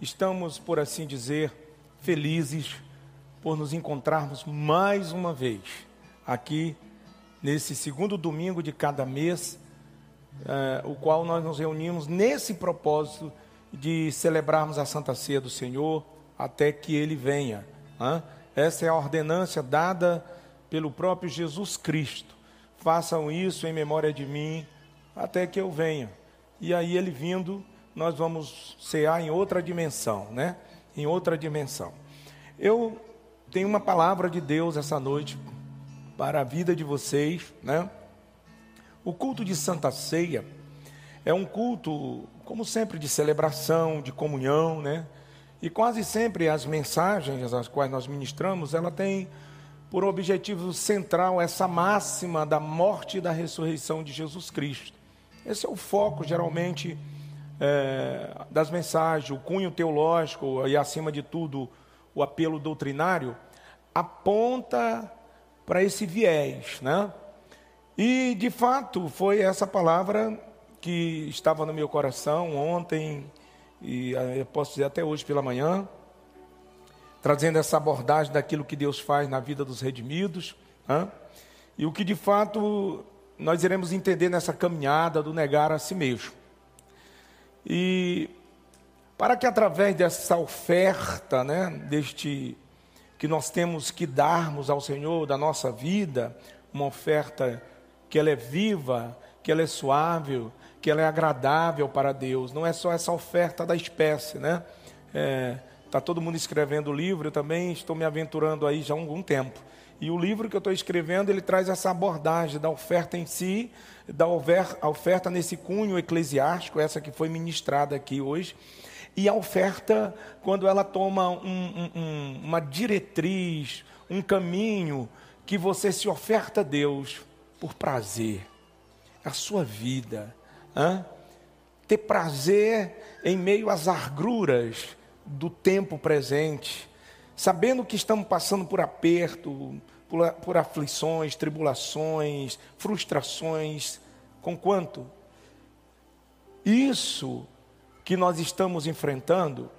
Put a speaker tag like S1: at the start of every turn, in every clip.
S1: estamos, por assim dizer, felizes por nos encontrarmos mais uma vez aqui nesse segundo domingo de cada mês, eh, o qual nós nos reunimos nesse propósito de celebrarmos a Santa Ceia do Senhor até que Ele venha. Essa é a ordenância dada pelo próprio Jesus Cristo. Façam isso em memória de mim até que eu venha. E aí ele vindo, nós vamos cear em outra dimensão, né? Em outra dimensão. Eu tenho uma palavra de Deus essa noite para a vida de vocês, né? O culto de Santa Ceia é um culto, como sempre, de celebração, de comunhão, né? E quase sempre as mensagens as quais nós ministramos, ela tem por objetivo central essa máxima da morte e da ressurreição de Jesus Cristo. Esse é o foco, geralmente, é, das mensagens, o cunho teológico e, acima de tudo, o apelo doutrinário, aponta para esse viés, né? E, de fato, foi essa palavra que estava no meu coração ontem, e eu posso dizer até hoje pela manhã, trazendo essa abordagem daquilo que Deus faz na vida dos redimidos, né? e o que de fato nós iremos entender nessa caminhada do negar a si mesmo. E para que através dessa oferta, né, deste que nós temos que darmos ao Senhor da nossa vida, uma oferta que ela é viva, que ela é suave, que ela é agradável para Deus. Não é só essa oferta da espécie, né? É, Está todo mundo escrevendo o livro, eu também estou me aventurando aí já há algum tempo. E o livro que eu estou escrevendo, ele traz essa abordagem da oferta em si, da oferta nesse cunho eclesiástico, essa que foi ministrada aqui hoje, e a oferta quando ela toma um, um, uma diretriz, um caminho, que você se oferta a Deus por prazer, a sua vida, hein? ter prazer em meio às arguras, do tempo presente, sabendo que estamos passando por aperto, por, por aflições, tribulações, frustrações, com quanto? Isso que nós estamos enfrentando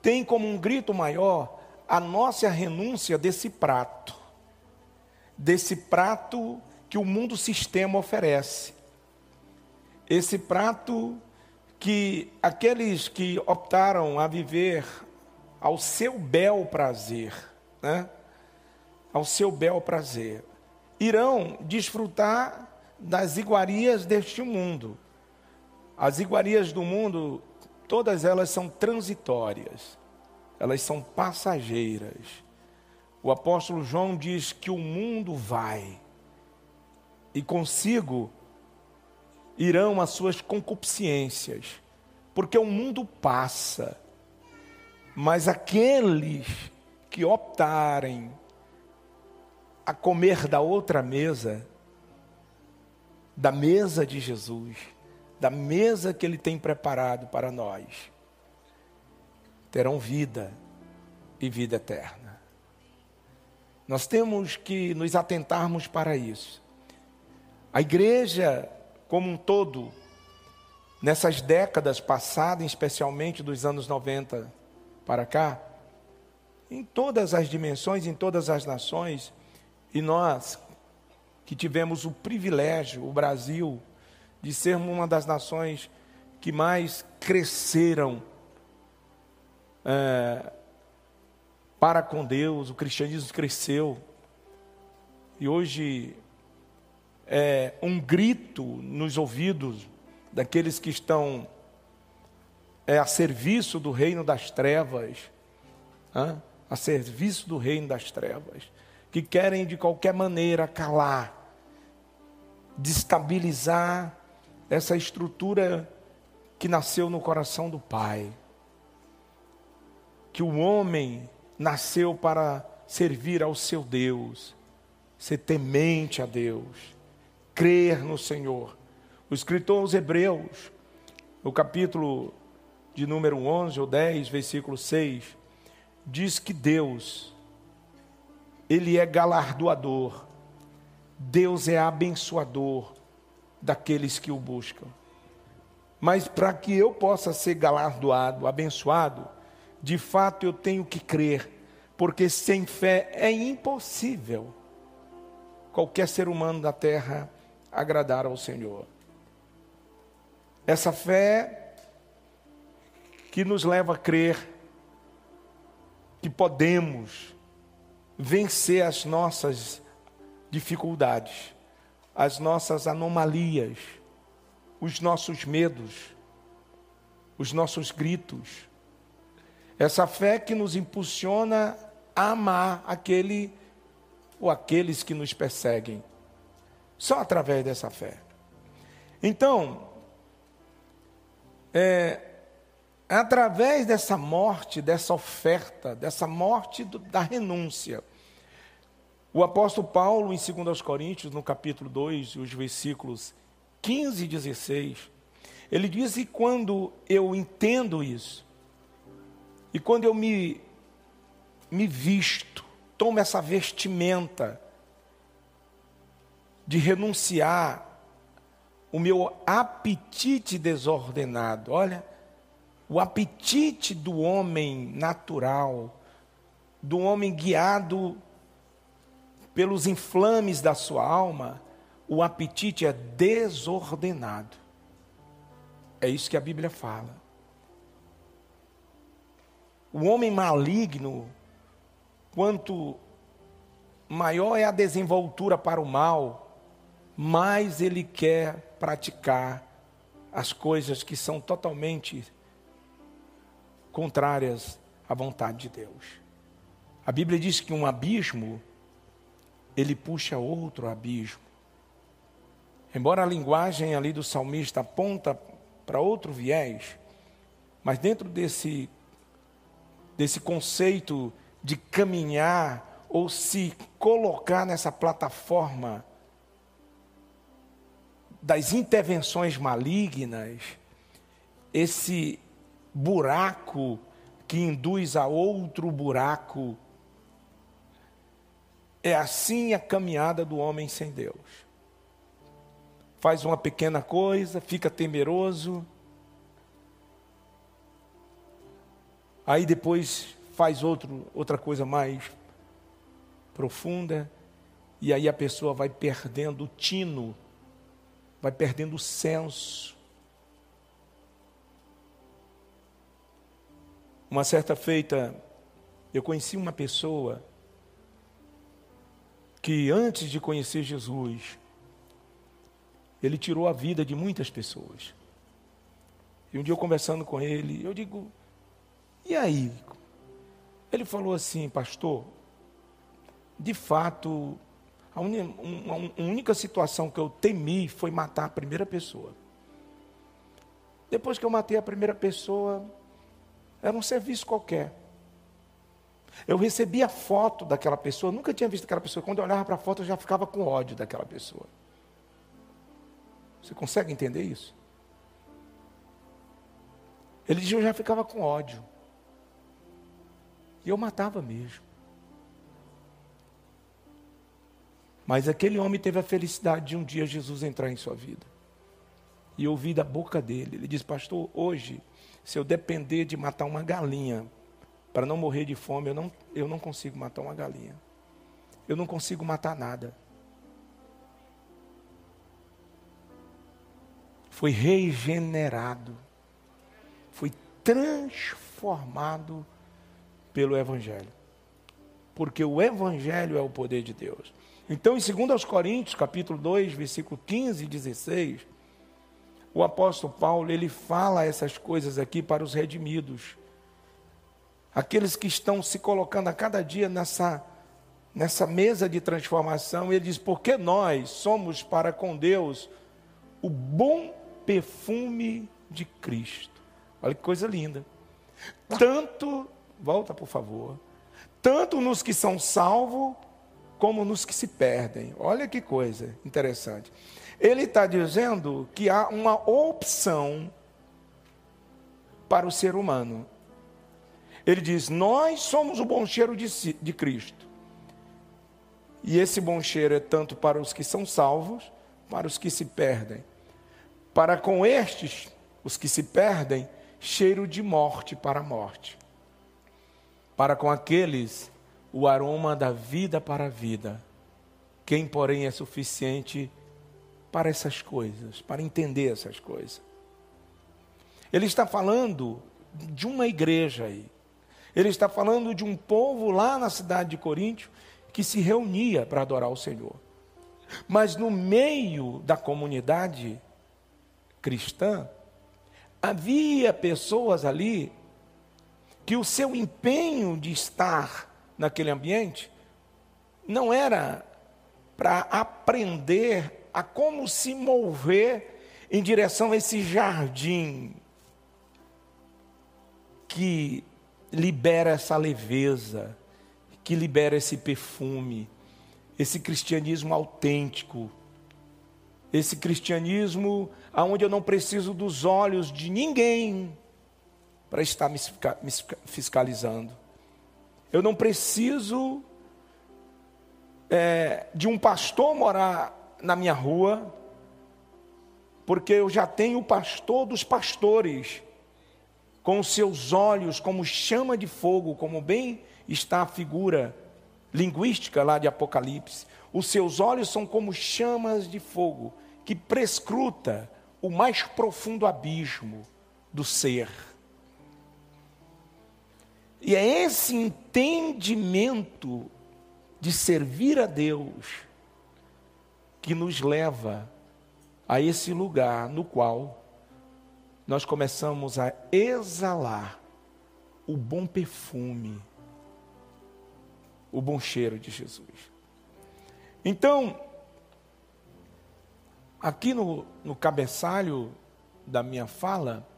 S1: tem como um grito maior a nossa renúncia desse prato, desse prato que o mundo sistema oferece. Esse prato que aqueles que optaram a viver ao seu bel prazer, né? Ao seu bel prazer, irão desfrutar das iguarias deste mundo. As iguarias do mundo, todas elas são transitórias, elas são passageiras. O apóstolo João diz que o mundo vai, e consigo irão as suas concupiscências, porque o mundo passa, mas aqueles que optarem a comer da outra mesa, da mesa de Jesus, da mesa que Ele tem preparado para nós, terão vida e vida eterna. Nós temos que nos atentarmos para isso. A igreja como um todo, nessas décadas passadas, especialmente dos anos 90 para cá, em todas as dimensões, em todas as nações, e nós que tivemos o privilégio, o Brasil, de sermos uma das nações que mais cresceram é, para com Deus, o cristianismo cresceu. E hoje é, um grito nos ouvidos daqueles que estão é, a serviço do reino das trevas, hein? a serviço do reino das trevas, que querem de qualquer maneira calar, destabilizar essa estrutura que nasceu no coração do Pai. Que o homem nasceu para servir ao seu Deus, ser temente a Deus crer no Senhor. O escritor aos Hebreus, no capítulo de número 11 ou 10, versículo 6, diz que Deus, Ele é galardoador, Deus é abençoador daqueles que o buscam. Mas para que eu possa ser galardoado, abençoado, de fato eu tenho que crer, porque sem fé é impossível qualquer ser humano da terra agradar ao Senhor. Essa fé que nos leva a crer que podemos vencer as nossas dificuldades, as nossas anomalias, os nossos medos, os nossos gritos. Essa fé que nos impulsiona a amar aquele ou aqueles que nos perseguem. Só através dessa fé. Então, é, através dessa morte, dessa oferta, dessa morte do, da renúncia, o apóstolo Paulo, em 2 Coríntios, no capítulo 2, os versículos 15 e 16, ele diz: E quando eu entendo isso, e quando eu me, me visto, tomo essa vestimenta de renunciar o meu apetite desordenado. Olha, o apetite do homem natural, do homem guiado pelos inflames da sua alma, o apetite é desordenado. É isso que a Bíblia fala. O homem maligno, quanto maior é a desenvoltura para o mal, mais ele quer praticar as coisas que são totalmente contrárias à vontade de Deus. A Bíblia diz que um abismo ele puxa outro abismo. Embora a linguagem ali do salmista aponta para outro viés, mas dentro desse, desse conceito de caminhar ou se colocar nessa plataforma das intervenções malignas, esse buraco que induz a outro buraco é assim a caminhada do homem sem Deus. Faz uma pequena coisa, fica temeroso, aí depois faz outro, outra coisa mais profunda, e aí a pessoa vai perdendo o tino, vai perdendo o senso. Uma certa feita, eu conheci uma pessoa que antes de conhecer Jesus, ele tirou a vida de muitas pessoas. E um dia eu conversando com ele, eu digo, e aí? Ele falou assim, pastor, de fato, a, única situação que eu temi foi matar a primeira pessoa. Depois que eu matei a primeira pessoa, era um serviço qualquer. Eu recebi a foto daquela pessoa, nunca tinha visto aquela pessoa. Quando eu olhava para a foto, eu já ficava com ódio daquela pessoa. Você consegue entender isso? Ele dizia, eu já ficava com ódio. E eu matava mesmo. Mas aquele homem teve a felicidade de um dia Jesus entrar em sua vida. E ouvir da boca dele. Ele disse, pastor, hoje, se eu depender de matar uma galinha para não morrer de fome, eu não, eu não consigo matar uma galinha. Eu não consigo matar nada. Foi regenerado. Foi transformado pelo Evangelho. Porque o Evangelho é o poder de Deus. Então, em 2 Coríntios, capítulo 2, versículo 15 e 16, o apóstolo Paulo, ele fala essas coisas aqui para os redimidos aqueles que estão se colocando a cada dia nessa, nessa mesa de transformação, ele diz: porque nós somos para com Deus o bom perfume de Cristo. Olha que coisa linda. Tanto, volta por favor, tanto nos que são salvos, como nos que se perdem. Olha que coisa interessante. Ele está dizendo que há uma opção para o ser humano. Ele diz: Nós somos o bom cheiro de, de Cristo. E esse bom cheiro é tanto para os que são salvos, para os que se perdem. Para com estes, os que se perdem, cheiro de morte para a morte. para com aqueles o aroma da vida para a vida. Quem, porém, é suficiente para essas coisas, para entender essas coisas? Ele está falando de uma igreja aí. Ele está falando de um povo lá na cidade de Coríntio que se reunia para adorar o Senhor. Mas no meio da comunidade cristã, havia pessoas ali que o seu empenho de estar naquele ambiente não era para aprender a como se mover em direção a esse jardim que libera essa leveza, que libera esse perfume, esse cristianismo autêntico, esse cristianismo aonde eu não preciso dos olhos de ninguém para estar me fiscalizando. Eu não preciso é, de um pastor morar na minha rua, porque eu já tenho o pastor dos pastores, com os seus olhos como chama de fogo, como bem está a figura linguística lá de Apocalipse. Os seus olhos são como chamas de fogo que prescruta o mais profundo abismo do ser. E é esse entendimento de servir a Deus que nos leva a esse lugar no qual nós começamos a exalar o bom perfume, o bom cheiro de Jesus. Então, aqui no, no cabeçalho da minha fala,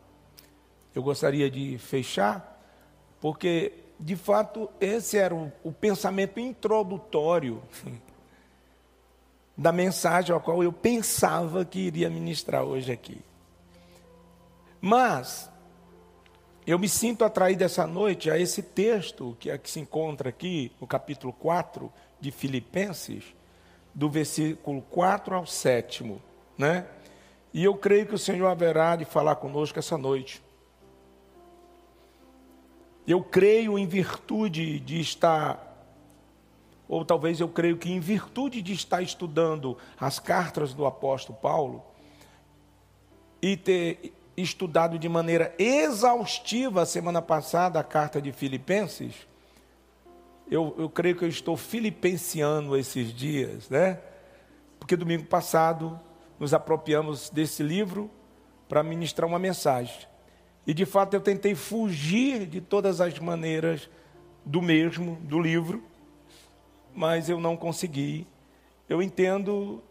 S1: eu gostaria de fechar porque, de fato, esse era o, o pensamento introdutório da mensagem a qual eu pensava que iria ministrar hoje aqui. Mas, eu me sinto atraído essa noite a esse texto que, é que se encontra aqui no capítulo 4 de Filipenses, do versículo 4 ao 7, né? E eu creio que o Senhor haverá de falar conosco essa noite. Eu creio em virtude de estar, ou talvez eu creio que em virtude de estar estudando as cartas do apóstolo Paulo e ter estudado de maneira exaustiva semana passada a carta de Filipenses, eu, eu creio que eu estou filipenciando esses dias, né? Porque domingo passado nos apropriamos desse livro para ministrar uma mensagem. E de fato eu tentei fugir de todas as maneiras do mesmo, do livro, mas eu não consegui. Eu entendo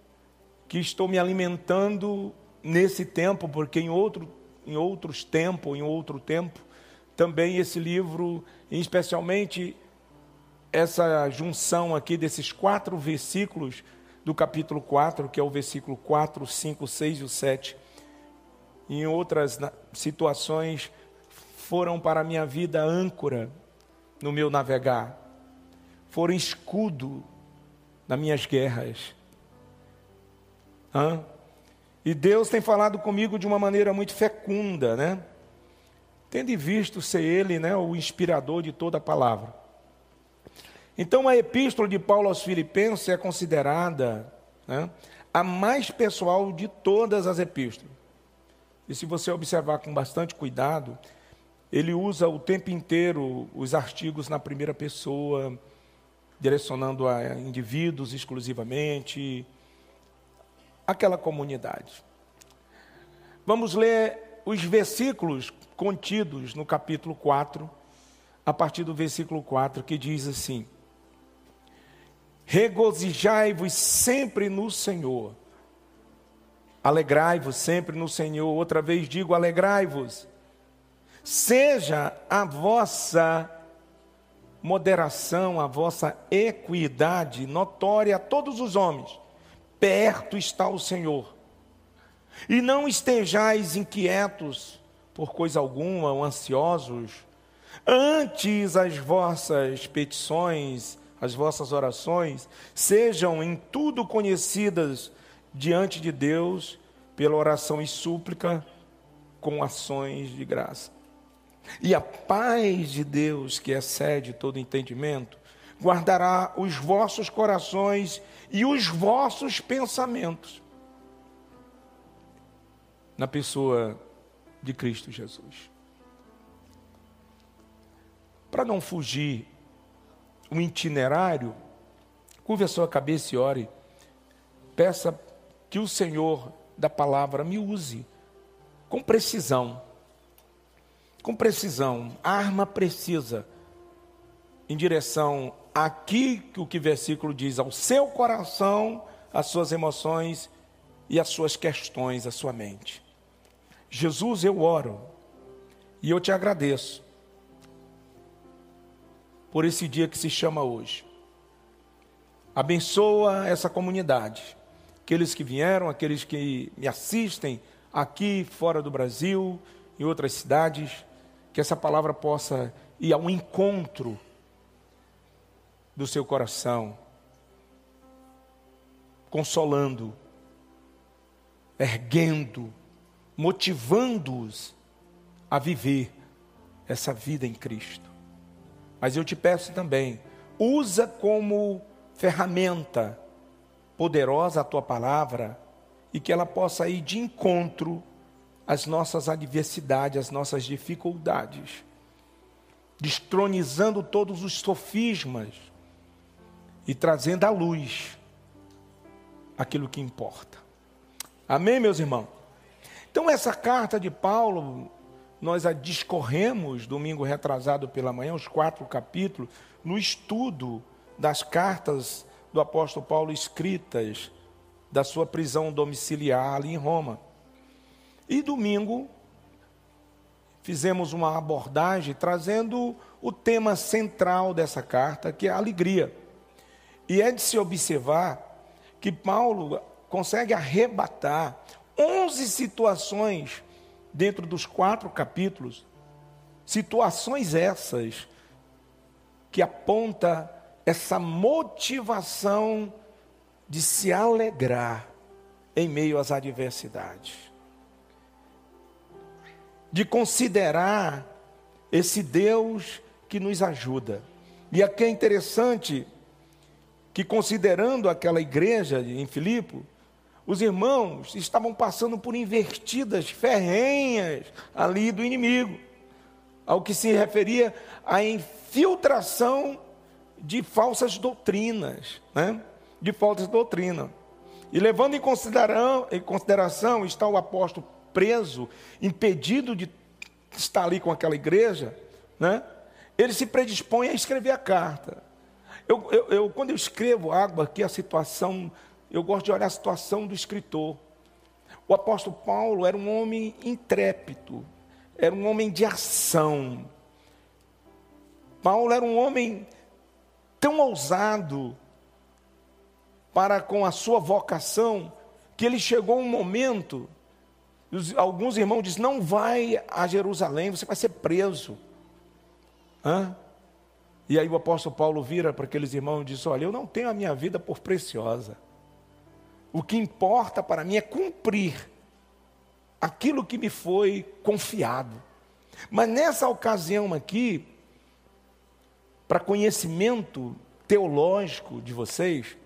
S1: que estou me alimentando nesse tempo, porque em, outro, em outros tempos, em outro tempo, também esse livro, especialmente essa junção aqui desses quatro versículos do capítulo 4, que é o versículo 4, 5, 6 e o 7, em outras situações foram para a minha vida âncora no meu navegar, foram escudo nas minhas guerras. Hã? E Deus tem falado comigo de uma maneira muito fecunda, né? Tendo visto ser Ele né, o inspirador de toda a palavra. Então, a epístola de Paulo aos Filipenses é considerada né, a mais pessoal de todas as epístolas. E se você observar com bastante cuidado, ele usa o tempo inteiro os artigos na primeira pessoa, direcionando a indivíduos exclusivamente, aquela comunidade. Vamos ler os versículos contidos no capítulo 4, a partir do versículo 4, que diz assim: Regozijai-vos sempre no Senhor. Alegrai-vos sempre no Senhor. Outra vez digo: alegrai-vos. Seja a vossa moderação, a vossa equidade notória a todos os homens. Perto está o Senhor. E não estejais inquietos por coisa alguma ou ansiosos. Antes as vossas petições, as vossas orações, sejam em tudo conhecidas diante de Deus pela oração e súplica com ações de graça. E a paz de Deus, que excede todo entendimento, guardará os vossos corações e os vossos pensamentos na pessoa de Cristo Jesus. Para não fugir o itinerário, curva a sua cabeça e ore. Peça que o Senhor da palavra me use com precisão. Com precisão, arma precisa em direção aqui que o que versículo diz ao seu coração, às suas emoções e às suas questões, à sua mente. Jesus, eu oro e eu te agradeço por esse dia que se chama hoje. Abençoa essa comunidade, aqueles que vieram, aqueles que me assistem aqui fora do Brasil, em outras cidades, que essa palavra possa ir ao encontro do seu coração, consolando, erguendo, motivando-os a viver essa vida em Cristo. Mas eu te peço também, usa como ferramenta poderosa a tua palavra e que ela possa ir de encontro às nossas adversidades, às nossas dificuldades, destronizando todos os sofismas e trazendo à luz aquilo que importa. Amém, meus irmãos? Então, essa carta de Paulo, nós a discorremos domingo retrasado pela manhã, os quatro capítulos, no estudo das cartas do apóstolo Paulo escritas da sua prisão domiciliar ali em Roma. E domingo fizemos uma abordagem trazendo o tema central dessa carta, que é a alegria. E é de se observar que Paulo consegue arrebatar 11 situações dentro dos quatro capítulos, situações essas que aponta essa motivação de se alegrar em meio às adversidades. De considerar esse Deus que nos ajuda. E aqui é interessante que, considerando aquela igreja em Filipe, os irmãos estavam passando por invertidas ferrenhas ali do inimigo, ao que se referia à infiltração de falsas doutrinas, né? de falsas doutrinas. E levando em consideração, em consideração está o apóstolo preso, impedido de estar ali com aquela igreja, né? ele se predispõe a escrever a carta. Eu, eu, eu, quando eu escrevo água aqui, a situação, eu gosto de olhar a situação do escritor. O apóstolo Paulo era um homem intrépido, era um homem de ação. Paulo era um homem tão ousado para com a sua vocação, que ele chegou um momento, alguns irmãos dizem, não vai a Jerusalém, você vai ser preso. Hã? E aí o apóstolo Paulo vira para aqueles irmãos e diz: Olha, eu não tenho a minha vida por preciosa. O que importa para mim é cumprir aquilo que me foi confiado. Mas nessa ocasião aqui, para conhecimento teológico de vocês,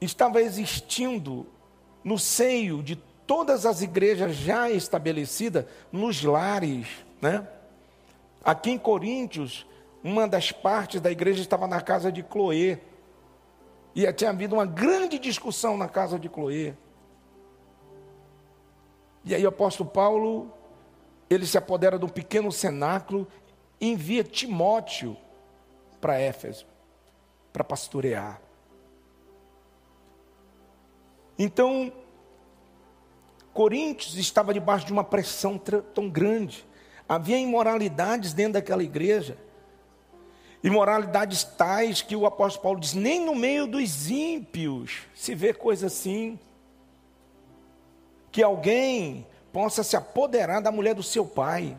S1: estava existindo no seio de todas as igrejas já estabelecidas, nos lares, né? Aqui em Coríntios, uma das partes da igreja estava na casa de Cloé. E tinha havido uma grande discussão na casa de Cloé. E aí o apóstolo Paulo, ele se apodera de um pequeno cenáculo envia Timóteo para Éfeso, para pastorear. Então, Coríntios estava debaixo de uma pressão tão grande. Havia imoralidades dentro daquela igreja. Imoralidades tais que o apóstolo Paulo diz: nem no meio dos ímpios se vê coisa assim. Que alguém possa se apoderar da mulher do seu pai.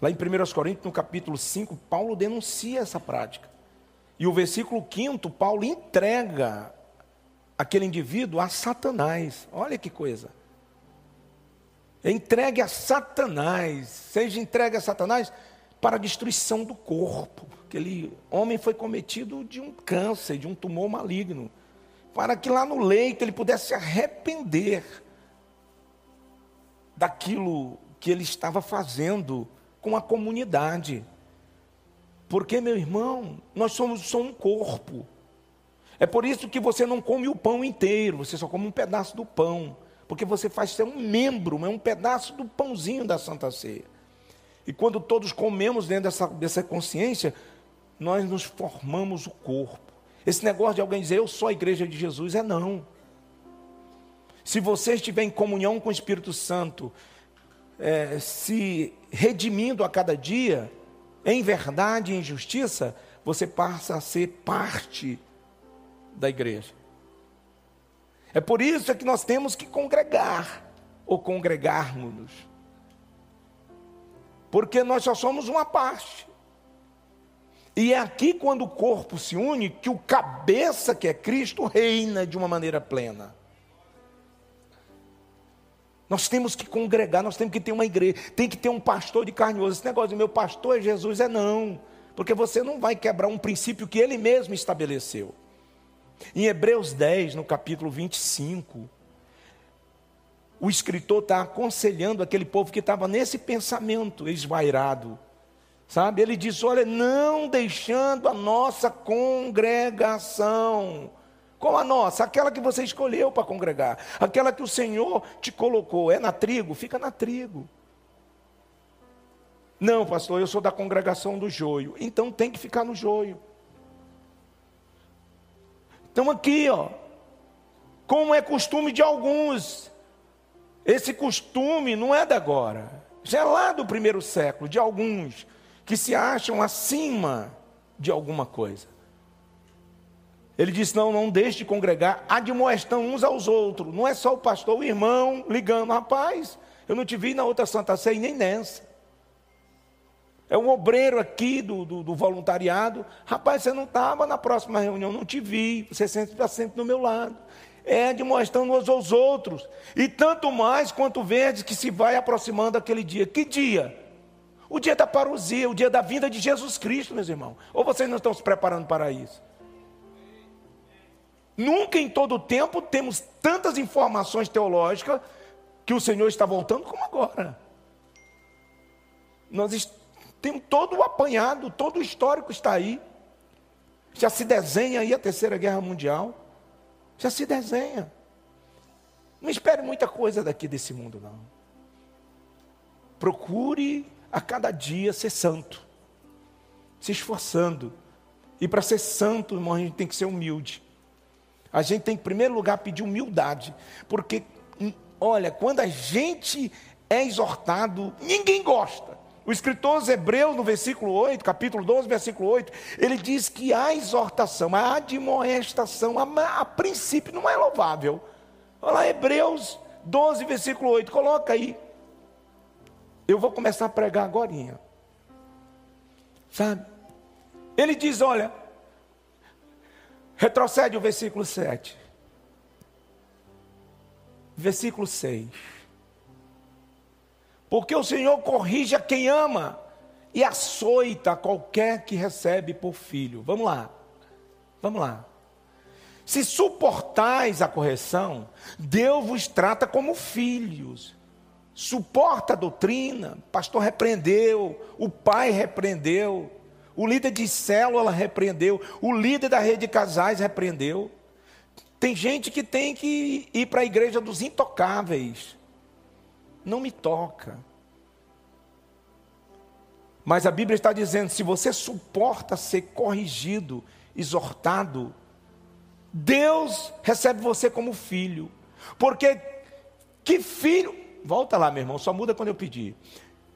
S1: Lá em 1 Coríntios, no capítulo 5, Paulo denuncia essa prática. E o versículo 5, Paulo entrega aquele indivíduo a Satanás. Olha que coisa. entregue a Satanás, seja entregue a Satanás para a destruição do corpo. Aquele homem foi cometido de um câncer, de um tumor maligno, para que lá no leito ele pudesse se arrepender daquilo que ele estava fazendo com a comunidade. Porque, meu irmão, nós somos só um corpo. É por isso que você não come o pão inteiro, você só come um pedaço do pão. Porque você faz ser um membro, é um pedaço do pãozinho da Santa Ceia. E quando todos comemos dentro dessa, dessa consciência, nós nos formamos o corpo. Esse negócio de alguém dizer eu sou a igreja de Jesus é não. Se você estiver em comunhão com o Espírito Santo, é, se redimindo a cada dia, em verdade e em justiça, você passa a ser parte da igreja. É por isso que nós temos que congregar, ou congregarmos-nos. Porque nós só somos uma parte. E é aqui quando o corpo se une que o cabeça, que é Cristo, reina de uma maneira plena. Nós temos que congregar, nós temos que ter uma igreja, tem que ter um pastor de carne e osso. Esse negócio de meu pastor é Jesus, é não. Porque você não vai quebrar um princípio que ele mesmo estabeleceu. Em Hebreus 10, no capítulo 25, o escritor está aconselhando aquele povo que estava nesse pensamento esvairado. Sabe? Ele diz: olha, não deixando a nossa congregação. Como a nossa, aquela que você escolheu para congregar, aquela que o Senhor te colocou. É na trigo? Fica na trigo. Não, pastor, eu sou da congregação do joio. Então tem que ficar no joio. Então aqui, ó. Como é costume de alguns. Esse costume não é da agora. Já é lá do primeiro século, de alguns que se acham acima de alguma coisa. Ele disse: Não, não deixe de congregar, admoestam uns aos outros. Não é só o pastor, o irmão ligando, rapaz, eu não te vi na outra Santa Ceia nem nessa. É um obreiro aqui do, do, do voluntariado. Rapaz, você não estava na próxima reunião, não te vi. Você está sempre do meu lado. É demonstrando uns aos outros. E tanto mais quanto verdes que se vai aproximando aquele dia. Que dia? O dia da parousia, o dia da vinda de Jesus Cristo, meus irmãos. Ou vocês não estão se preparando para isso? Nunca em todo o tempo temos tantas informações teológicas que o Senhor está voltando como agora. Nós temos todo o apanhado, todo o histórico está aí. Já se desenha aí a Terceira Guerra Mundial. Já se desenha. Não espere muita coisa daqui desse mundo, não. Procure a cada dia ser santo, se esforçando. E para ser santo, irmão, a gente tem que ser humilde. A gente tem, em primeiro lugar, pedir humildade, porque, hum, olha, quando a gente é exortado, ninguém gosta. O escritor aos Hebreus, no versículo 8, capítulo 12, versículo 8, ele diz que a exortação, a admoestação, a, a princípio não é louvável. Olha lá, Hebreus 12, versículo 8, coloca aí. Eu vou começar a pregar agora. Sabe? Ele diz: olha, retrocede o versículo 7. Versículo 6. Porque o Senhor corrige a quem ama e açoita qualquer que recebe por filho. Vamos lá. Vamos lá. Se suportais a correção, Deus vos trata como filhos. Suporta a doutrina, pastor repreendeu, o pai repreendeu, o líder de célula repreendeu, o líder da rede de casais repreendeu. Tem gente que tem que ir para a igreja dos intocáveis não me toca. Mas a Bíblia está dizendo: se você suporta ser corrigido, exortado, Deus recebe você como filho. Porque que filho, volta lá, meu irmão, só muda quando eu pedir.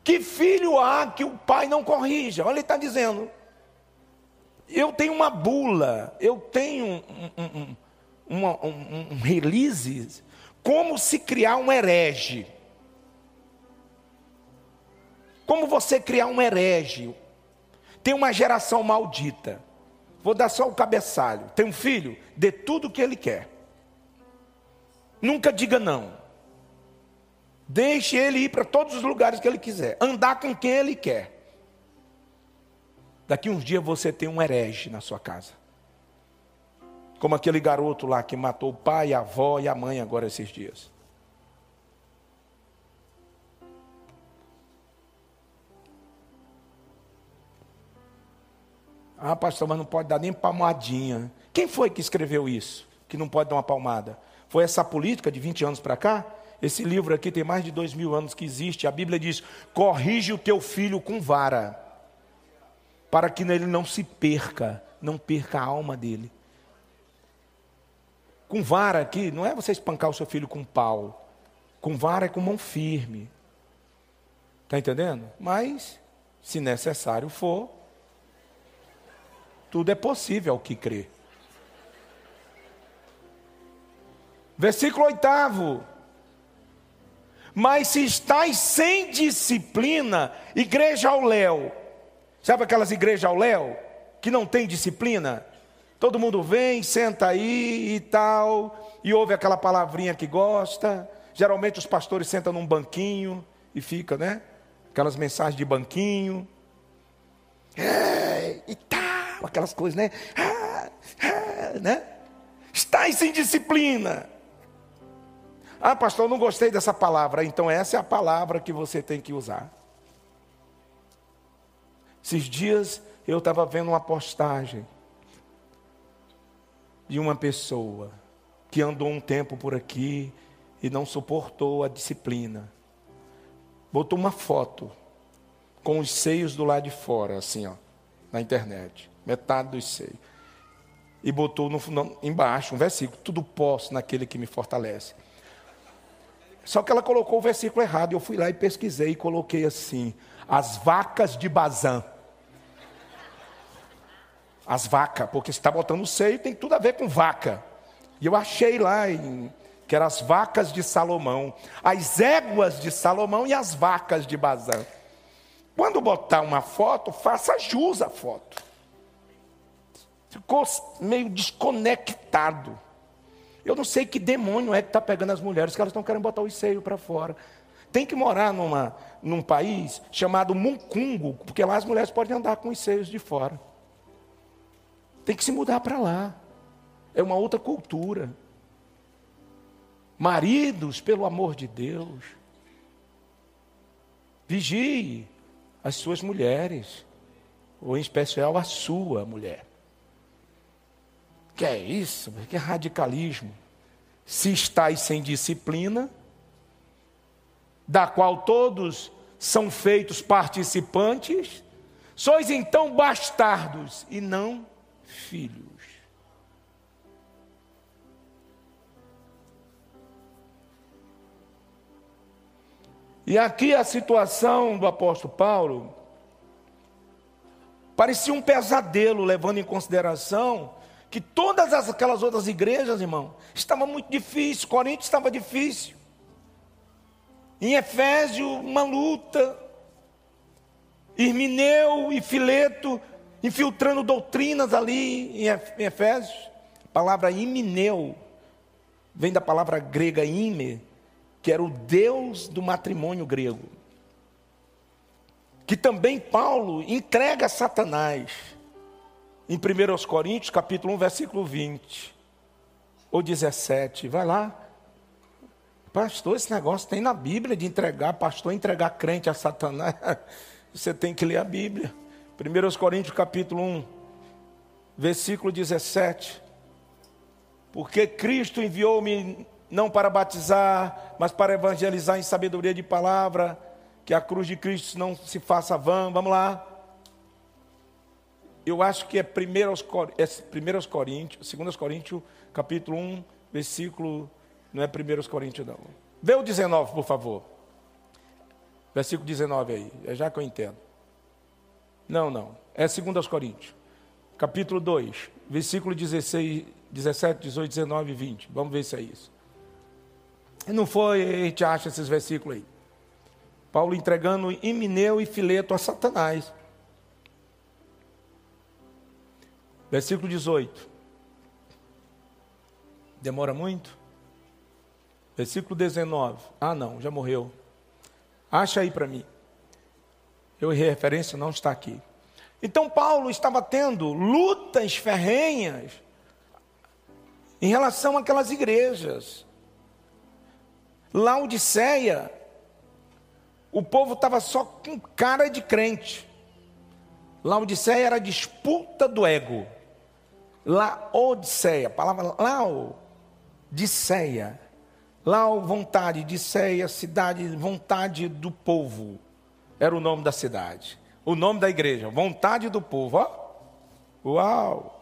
S1: Que filho há que o pai não corrija? Olha, ele está dizendo. Eu tenho uma bula, eu tenho um, um, um, um, um release, como se criar um herege. Como você criar um herege? Tem uma geração maldita. Vou dar só o cabeçalho. Tem um filho? Dê tudo o que ele quer. Nunca diga não. Deixe ele ir para todos os lugares que ele quiser, andar com quem ele quer. Daqui uns dias você tem um herege na sua casa. Como aquele garoto lá que matou o pai, a avó e a mãe agora esses dias. Ah, pastor, mas não pode dar nem palmadinha. Quem foi que escreveu isso? Que não pode dar uma palmada? Foi essa política de 20 anos para cá? Esse livro aqui tem mais de dois mil anos que existe. A Bíblia diz: corrige o teu filho com vara, para que ele não se perca, não perca a alma dele. Com vara aqui, não é você espancar o seu filho com pau. Com vara é com mão firme. Está entendendo? Mas, se necessário for, tudo é possível ao que crê. Versículo oitavo. Mas se estáis sem disciplina, igreja ao léu. Sabe aquelas igrejas ao léu? Que não tem disciplina? Todo mundo vem, senta aí e tal, e ouve aquela palavrinha que gosta. Geralmente os pastores sentam num banquinho e fica, né? Aquelas mensagens de banquinho. É, e tal aquelas coisas, né? Ah, ah, né? Estais sem disciplina. Ah, pastor, não gostei dessa palavra. Então, essa é a palavra que você tem que usar. Esses dias eu estava vendo uma postagem de uma pessoa que andou um tempo por aqui e não suportou a disciplina. Botou uma foto com os seios do lado de fora, assim, ó, na internet metade dos seios. E botou no, no, embaixo um versículo: Tudo posso naquele que me fortalece. Só que ela colocou o versículo errado. Eu fui lá e pesquisei e coloquei assim: As vacas de Bazã. As vacas, porque você está botando seio, tem tudo a ver com vaca. E eu achei lá em, que eram as vacas de Salomão, as éguas de Salomão e as vacas de Bazã. Quando botar uma foto, faça jus à foto ficou meio desconectado. Eu não sei que demônio é que está pegando as mulheres, que elas estão querendo botar o seio para fora. Tem que morar numa, num país chamado Muncungo, porque lá as mulheres podem andar com os seios de fora. Tem que se mudar para lá. É uma outra cultura. Maridos, pelo amor de Deus, vigie as suas mulheres, ou em especial a sua mulher. Que é isso? Que é radicalismo. Se estáis sem disciplina, da qual todos são feitos participantes, sois então bastardos e não filhos. E aqui a situação do apóstolo Paulo parecia um pesadelo, levando em consideração que todas aquelas outras igrejas, irmão, estava muito difícil, Corinto estava difícil. Em Efésio, uma luta. Irmineu e Fileto infiltrando doutrinas ali em Efésios. A palavra Imineu vem da palavra grega ime, que era o deus do matrimônio grego. Que também Paulo entrega a Satanás em 1 Coríntios, capítulo 1, versículo 20 ou 17. Vai lá. Pastor, esse negócio tem na Bíblia de entregar, pastor, entregar crente a Satanás. Você tem que ler a Bíblia. 1 Coríntios, capítulo 1, versículo 17. Porque Cristo enviou-me não para batizar, mas para evangelizar em sabedoria de palavra, que a cruz de Cristo não se faça vã. Vamos lá eu acho que é 1 é Coríntios, 2 Coríntios, capítulo 1, versículo, não é 1 Coríntios não. Vê o 19, por favor. Versículo 19 aí, é já que eu entendo. Não, não, é 2 Coríntios, capítulo 2, versículo 16, 17, 18, 19 e 20. Vamos ver se é isso. Não foi, a gente acha esses versículos aí. Paulo entregando Imineu e Fileto a Satanás Versículo 18. Demora muito? Versículo 19. Ah, não, já morreu. Acha aí para mim. Eu referência não está aqui. Então Paulo estava tendo lutas ferrenhas em relação àquelas igrejas. Laodiceia, o povo estava só com cara de crente. Laodiceia era disputa do ego. Laodiceia, a palavra Laodiceia. Lao, vontade, Diceia, cidade, vontade do povo. Era o nome da cidade. O nome da igreja, vontade do povo. Ó. Uau!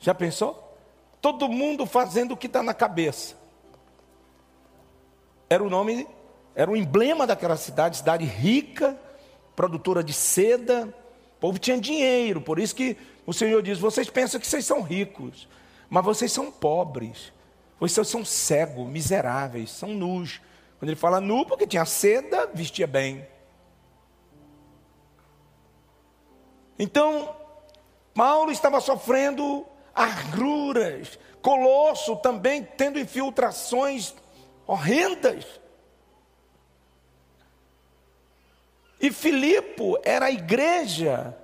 S1: Já pensou? Todo mundo fazendo o que está na cabeça. Era o nome, era o emblema daquela cidade, cidade rica, produtora de seda. Povo tinha dinheiro, por isso que o Senhor diz: vocês pensam que vocês são ricos, mas vocês são pobres. Vocês são cegos, miseráveis, são nus. Quando ele fala nu, porque tinha seda, vestia bem. Então, Paulo estava sofrendo agruras, Colosso também tendo infiltrações horrendas. E Filipe era a igreja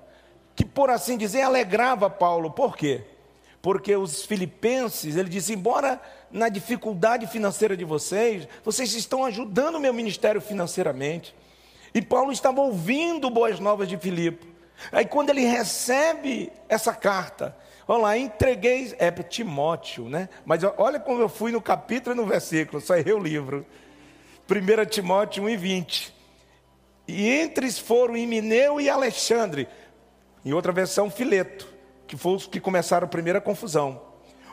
S1: que, por assim dizer, alegrava Paulo. Por quê? Porque os filipenses, ele disse, embora na dificuldade financeira de vocês, vocês estão ajudando o meu ministério financeiramente. E Paulo estava ouvindo boas novas de Filipe. Aí quando ele recebe essa carta, olha lá, entreguei, é Timóteo, né? Mas olha como eu fui no capítulo e no versículo, só errei o livro. 1 Timóteo 1 e 20. E entre foram Imineu e Alexandre, em outra versão, Fileto, que foram os que começaram a primeira confusão.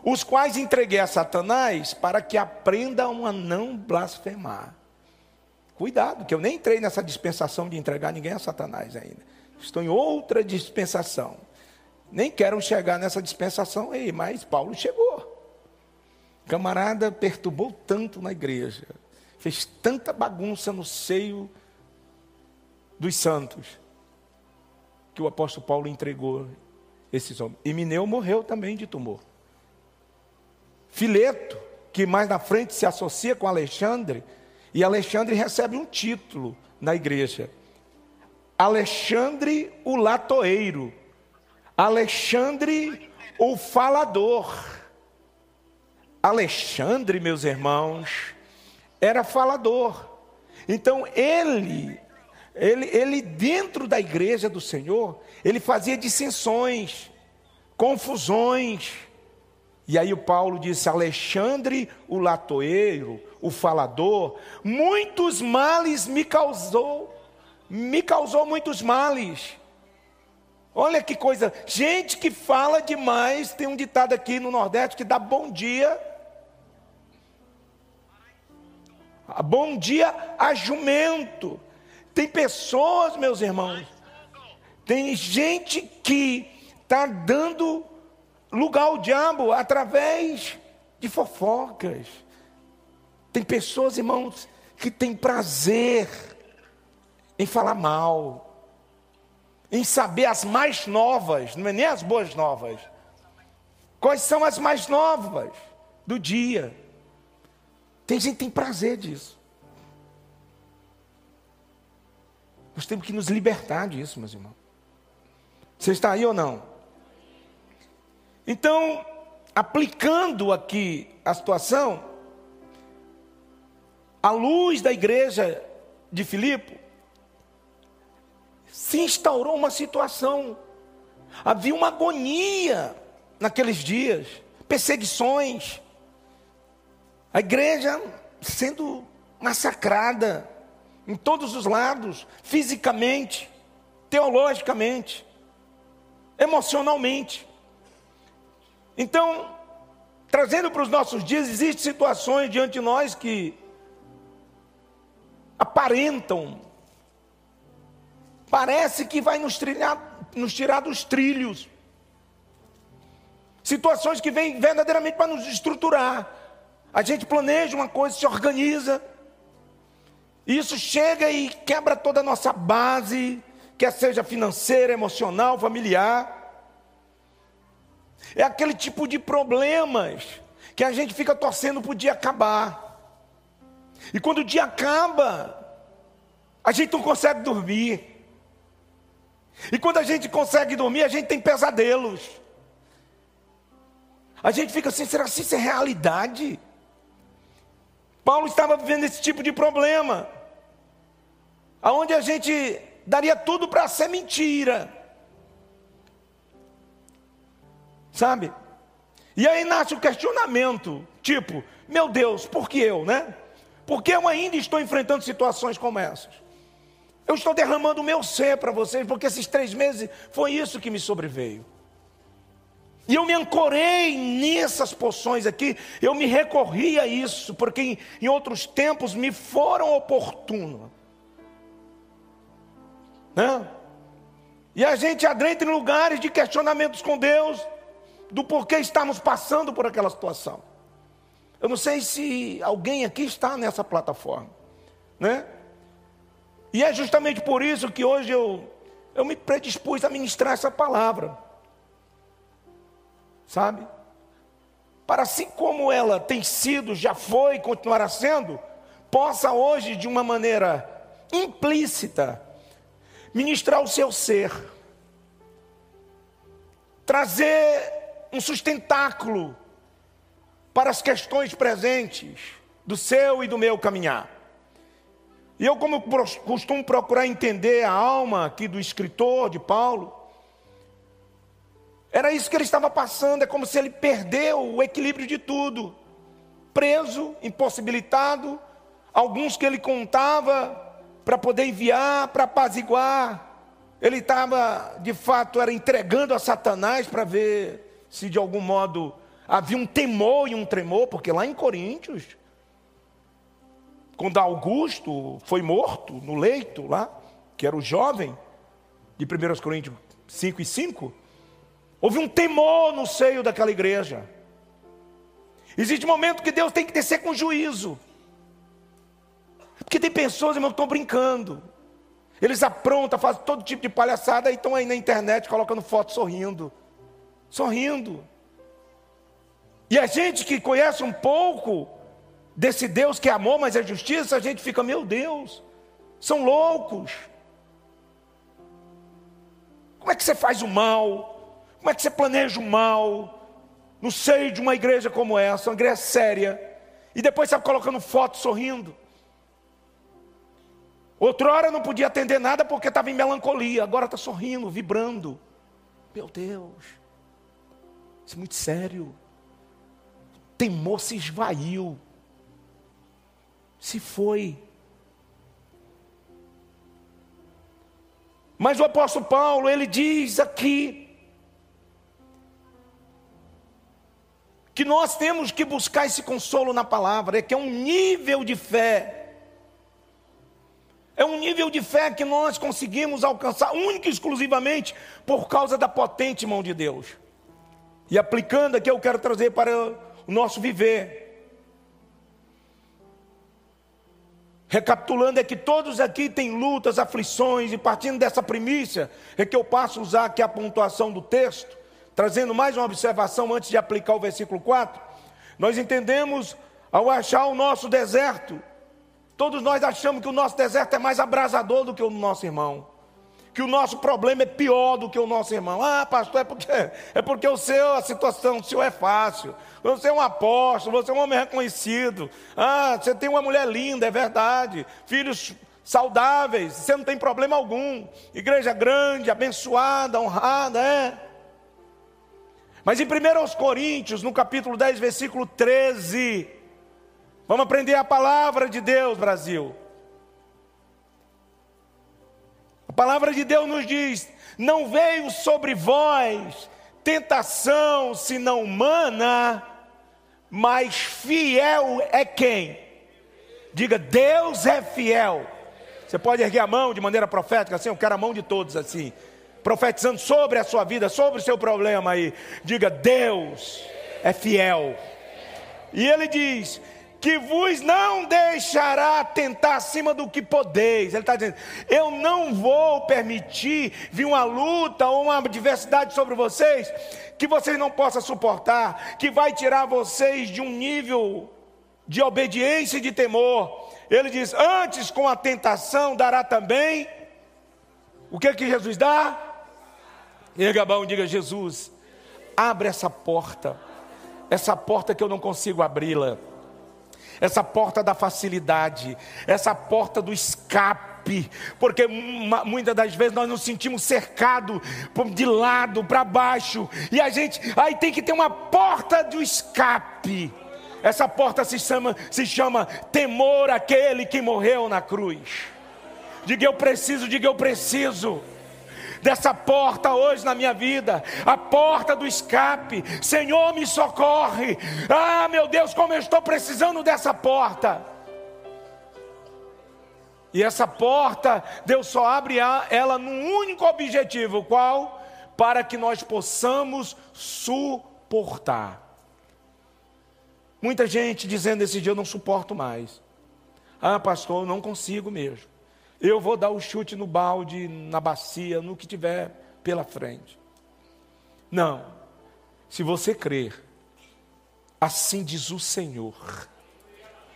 S1: Os quais entreguei a Satanás para que aprendam a não blasfemar. Cuidado, que eu nem entrei nessa dispensação de entregar ninguém a Satanás ainda. Estou em outra dispensação. Nem quero chegar nessa dispensação aí, mas Paulo chegou. Camarada perturbou tanto na igreja, fez tanta bagunça no seio dos santos, que o apóstolo Paulo entregou esses homens. E Mineu morreu também de tumor. Fileto, que mais na frente se associa com Alexandre, e Alexandre recebe um título na igreja. Alexandre o latoeiro, Alexandre o falador. Alexandre, meus irmãos, era falador. Então ele, ele, ele dentro da igreja do Senhor, ele fazia dissensões, confusões. E aí o Paulo disse: Alexandre o latoeiro, o falador, muitos males me causou me causou muitos males. Olha que coisa, gente que fala demais, tem um ditado aqui no Nordeste que dá bom dia. Bom dia a jumento. Tem pessoas, meus irmãos, tem gente que está dando lugar ao diabo através de fofocas. Tem pessoas, irmãos, que têm prazer em falar mal, em saber as mais novas, não é nem as boas novas. Quais são as mais novas do dia? Tem gente que tem prazer disso. Nós temos que nos libertar disso, meus irmãos. Você está aí ou não? Então, aplicando aqui a situação, a luz da igreja de Filipe, se instaurou uma situação. Havia uma agonia naqueles dias, perseguições. A igreja sendo massacrada em todos os lados, fisicamente, teologicamente, emocionalmente. Então, trazendo para os nossos dias, existem situações diante de nós que aparentam parece que vai nos, trilhar, nos tirar dos trilhos. Situações que vêm verdadeiramente para nos estruturar. A gente planeja uma coisa, se organiza. Isso chega e quebra toda a nossa base, quer seja financeira, emocional, familiar. É aquele tipo de problemas que a gente fica torcendo para o dia acabar. E quando o dia acaba, a gente não consegue dormir. E quando a gente consegue dormir, a gente tem pesadelos. A gente fica assim, será que isso é realidade? Paulo estava vivendo esse tipo de problema, aonde a gente daria tudo para ser mentira, sabe? E aí nasce o questionamento, tipo, meu Deus, por que eu, né? Por que eu ainda estou enfrentando situações como essas? Eu estou derramando o meu ser para vocês, porque esses três meses foi isso que me sobreveio. E eu me ancorei nessas poções aqui, eu me recorri a isso, porque em, em outros tempos me foram oportunos. Né? E a gente adentra em lugares de questionamentos com Deus, do porquê estamos passando por aquela situação. Eu não sei se alguém aqui está nessa plataforma, né? E é justamente por isso que hoje eu, eu me predispus a ministrar essa palavra sabe? Para assim como ela tem sido, já foi e continuará sendo, possa hoje, de uma maneira implícita, ministrar o seu ser, trazer um sustentáculo para as questões presentes do seu e do meu caminhar. E eu, como costumo procurar entender a alma aqui do escritor de Paulo, era isso que ele estava passando, é como se ele perdeu o equilíbrio de tudo. Preso, impossibilitado, alguns que ele contava para poder enviar, para apaziguar. Ele estava, de fato, era entregando a Satanás para ver se de algum modo havia um temor e um tremor, porque lá em Coríntios, quando Augusto foi morto no leito lá, que era o jovem, de 1 Coríntios 5 e 5, Houve um temor no seio daquela igreja. Existe momento que Deus tem que descer com juízo. Porque tem pessoas, irmão, que estão brincando. Eles aprontam, fazem todo tipo de palhaçada e estão aí na internet colocando foto sorrindo. Sorrindo. E a gente que conhece um pouco desse Deus que é amor, mas é justiça, a gente fica, meu Deus, são loucos. Como é que você faz o mal? Como é que você planeja o mal no seio de uma igreja como essa, uma igreja séria, e depois está colocando foto sorrindo? Outrora não podia atender nada porque estava em melancolia, agora está sorrindo, vibrando. Meu Deus, isso é muito sério. O temor se esvaiu, se foi. Mas o apóstolo Paulo, ele diz aqui, que nós temos que buscar esse consolo na palavra, é que é um nível de fé. É um nível de fé que nós conseguimos alcançar única e exclusivamente por causa da potente mão de Deus. E aplicando aqui, eu quero trazer para o nosso viver. Recapitulando, é que todos aqui têm lutas, aflições, e partindo dessa primícia, é que eu passo a usar aqui a pontuação do texto trazendo mais uma observação antes de aplicar o versículo 4, nós entendemos ao achar o nosso deserto, todos nós achamos que o nosso deserto é mais abrasador do que o nosso irmão. Que o nosso problema é pior do que o nosso irmão. Ah, pastor, é porque, é porque o seu, a situação do senhor é fácil. Você é um apóstolo, você é um homem reconhecido. Ah, você tem uma mulher linda, é verdade. Filhos saudáveis, você não tem problema algum. Igreja grande, abençoada, honrada, é. Mas em 1 Coríntios, no capítulo 10, versículo 13, vamos aprender a palavra de Deus, Brasil. A palavra de Deus nos diz: Não veio sobre vós tentação senão humana, mas fiel é quem? Diga, Deus é fiel. Você pode erguer a mão de maneira profética, assim, eu quero a mão de todos assim profetizando sobre a sua vida, sobre o seu problema aí. Diga: Deus é fiel. E ele diz: que vos não deixará tentar acima do que podeis. Ele está dizendo: eu não vou permitir vir uma luta ou uma adversidade sobre vocês que vocês não possam suportar, que vai tirar vocês de um nível de obediência e de temor ele diz: Antes com a tentação dará também. O que que Jesus dá? E Gabão diga: Jesus, abre essa porta, essa porta que eu não consigo abri-la, essa porta da facilidade, essa porta do escape, porque muitas das vezes nós nos sentimos cercados de lado para baixo, e a gente aí tem que ter uma porta do escape. Essa porta se chama, se chama temor àquele que morreu na cruz. Diga eu preciso, diga eu preciso dessa porta hoje na minha vida, a porta do escape. Senhor, me socorre. Ah, meu Deus, como eu estou precisando dessa porta. E essa porta, Deus só abre ela num único objetivo, qual? Para que nós possamos suportar. Muita gente dizendo esse dia eu não suporto mais. Ah, pastor, eu não consigo mesmo. Eu vou dar o chute no balde, na bacia, no que tiver pela frente. Não. Se você crer, assim diz o Senhor.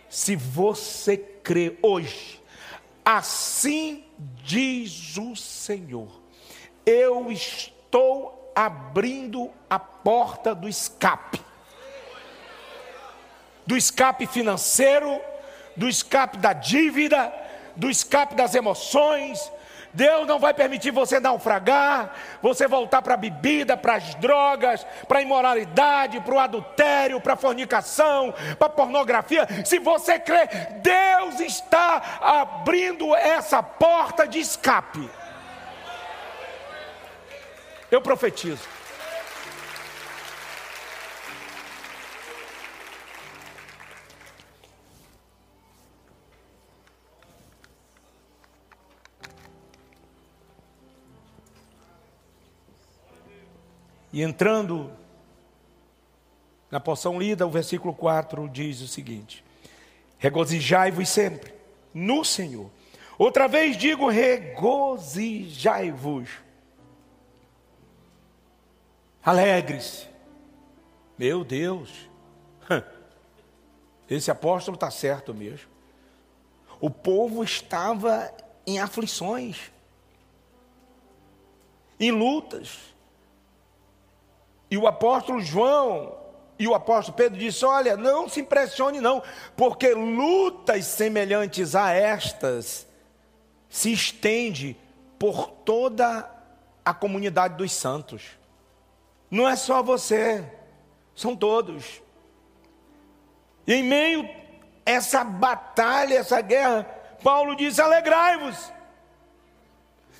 S1: Se você crer hoje, assim diz o Senhor. Eu estou abrindo a porta do escape do escape financeiro, do escape da dívida, do escape das emoções. Deus não vai permitir você naufragar, você voltar para a bebida, para as drogas, para a imoralidade, para o adultério, para a fornicação, para a pornografia. Se você crê, Deus está abrindo essa porta de escape. Eu profetizo. E entrando na porção lida, o versículo 4 diz o seguinte: Regozijai-vos sempre no Senhor. Outra vez digo: regozijai-vos. Alegre-se. Meu Deus, esse apóstolo está certo mesmo. O povo estava em aflições, em lutas. E o apóstolo João e o apóstolo Pedro disse: Olha, não se impressione, não, porque lutas semelhantes a estas se estende por toda a comunidade dos santos. Não é só você, são todos. E em meio a essa batalha, essa guerra, Paulo diz: alegrai-vos.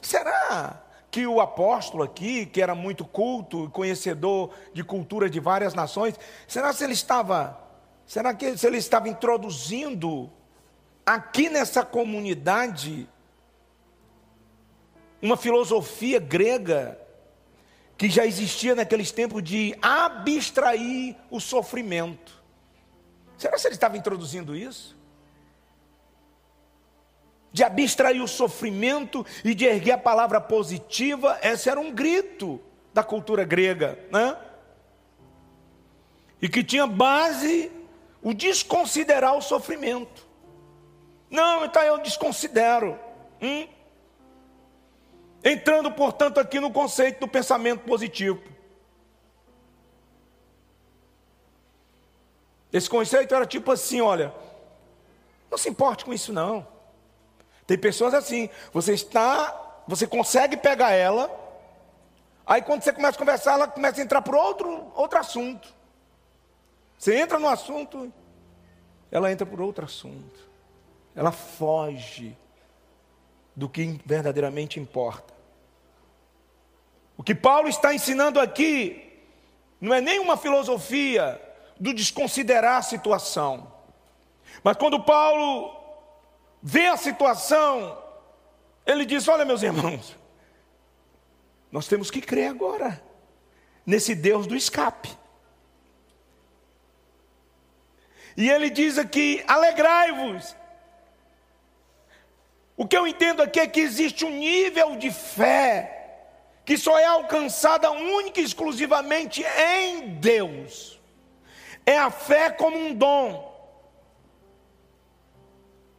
S1: Será que o apóstolo aqui, que era muito culto, conhecedor de cultura de várias nações, será se ele estava, será que se ele estava introduzindo aqui nessa comunidade uma filosofia grega que já existia naqueles tempos de abstrair o sofrimento? Será que ele estava introduzindo isso? De abstrair o sofrimento e de erguer a palavra positiva, esse era um grito da cultura grega, né? E que tinha base o desconsiderar o sofrimento. Não, então eu desconsidero. Hum? Entrando, portanto, aqui no conceito do pensamento positivo. Esse conceito era tipo assim: olha, não se importe com isso, não. Tem pessoas assim, você está, você consegue pegar ela, aí quando você começa a conversar, ela começa a entrar por outro, outro assunto. Você entra no assunto, ela entra por outro assunto. Ela foge do que verdadeiramente importa. O que Paulo está ensinando aqui não é nenhuma filosofia do desconsiderar a situação. Mas quando Paulo vê a situação, ele diz: Olha, meus irmãos, nós temos que crer agora nesse Deus do escape. E ele diz aqui: alegrai-vos. O que eu entendo aqui é que existe um nível de fé que só é alcançada única e exclusivamente em Deus. É a fé como um dom.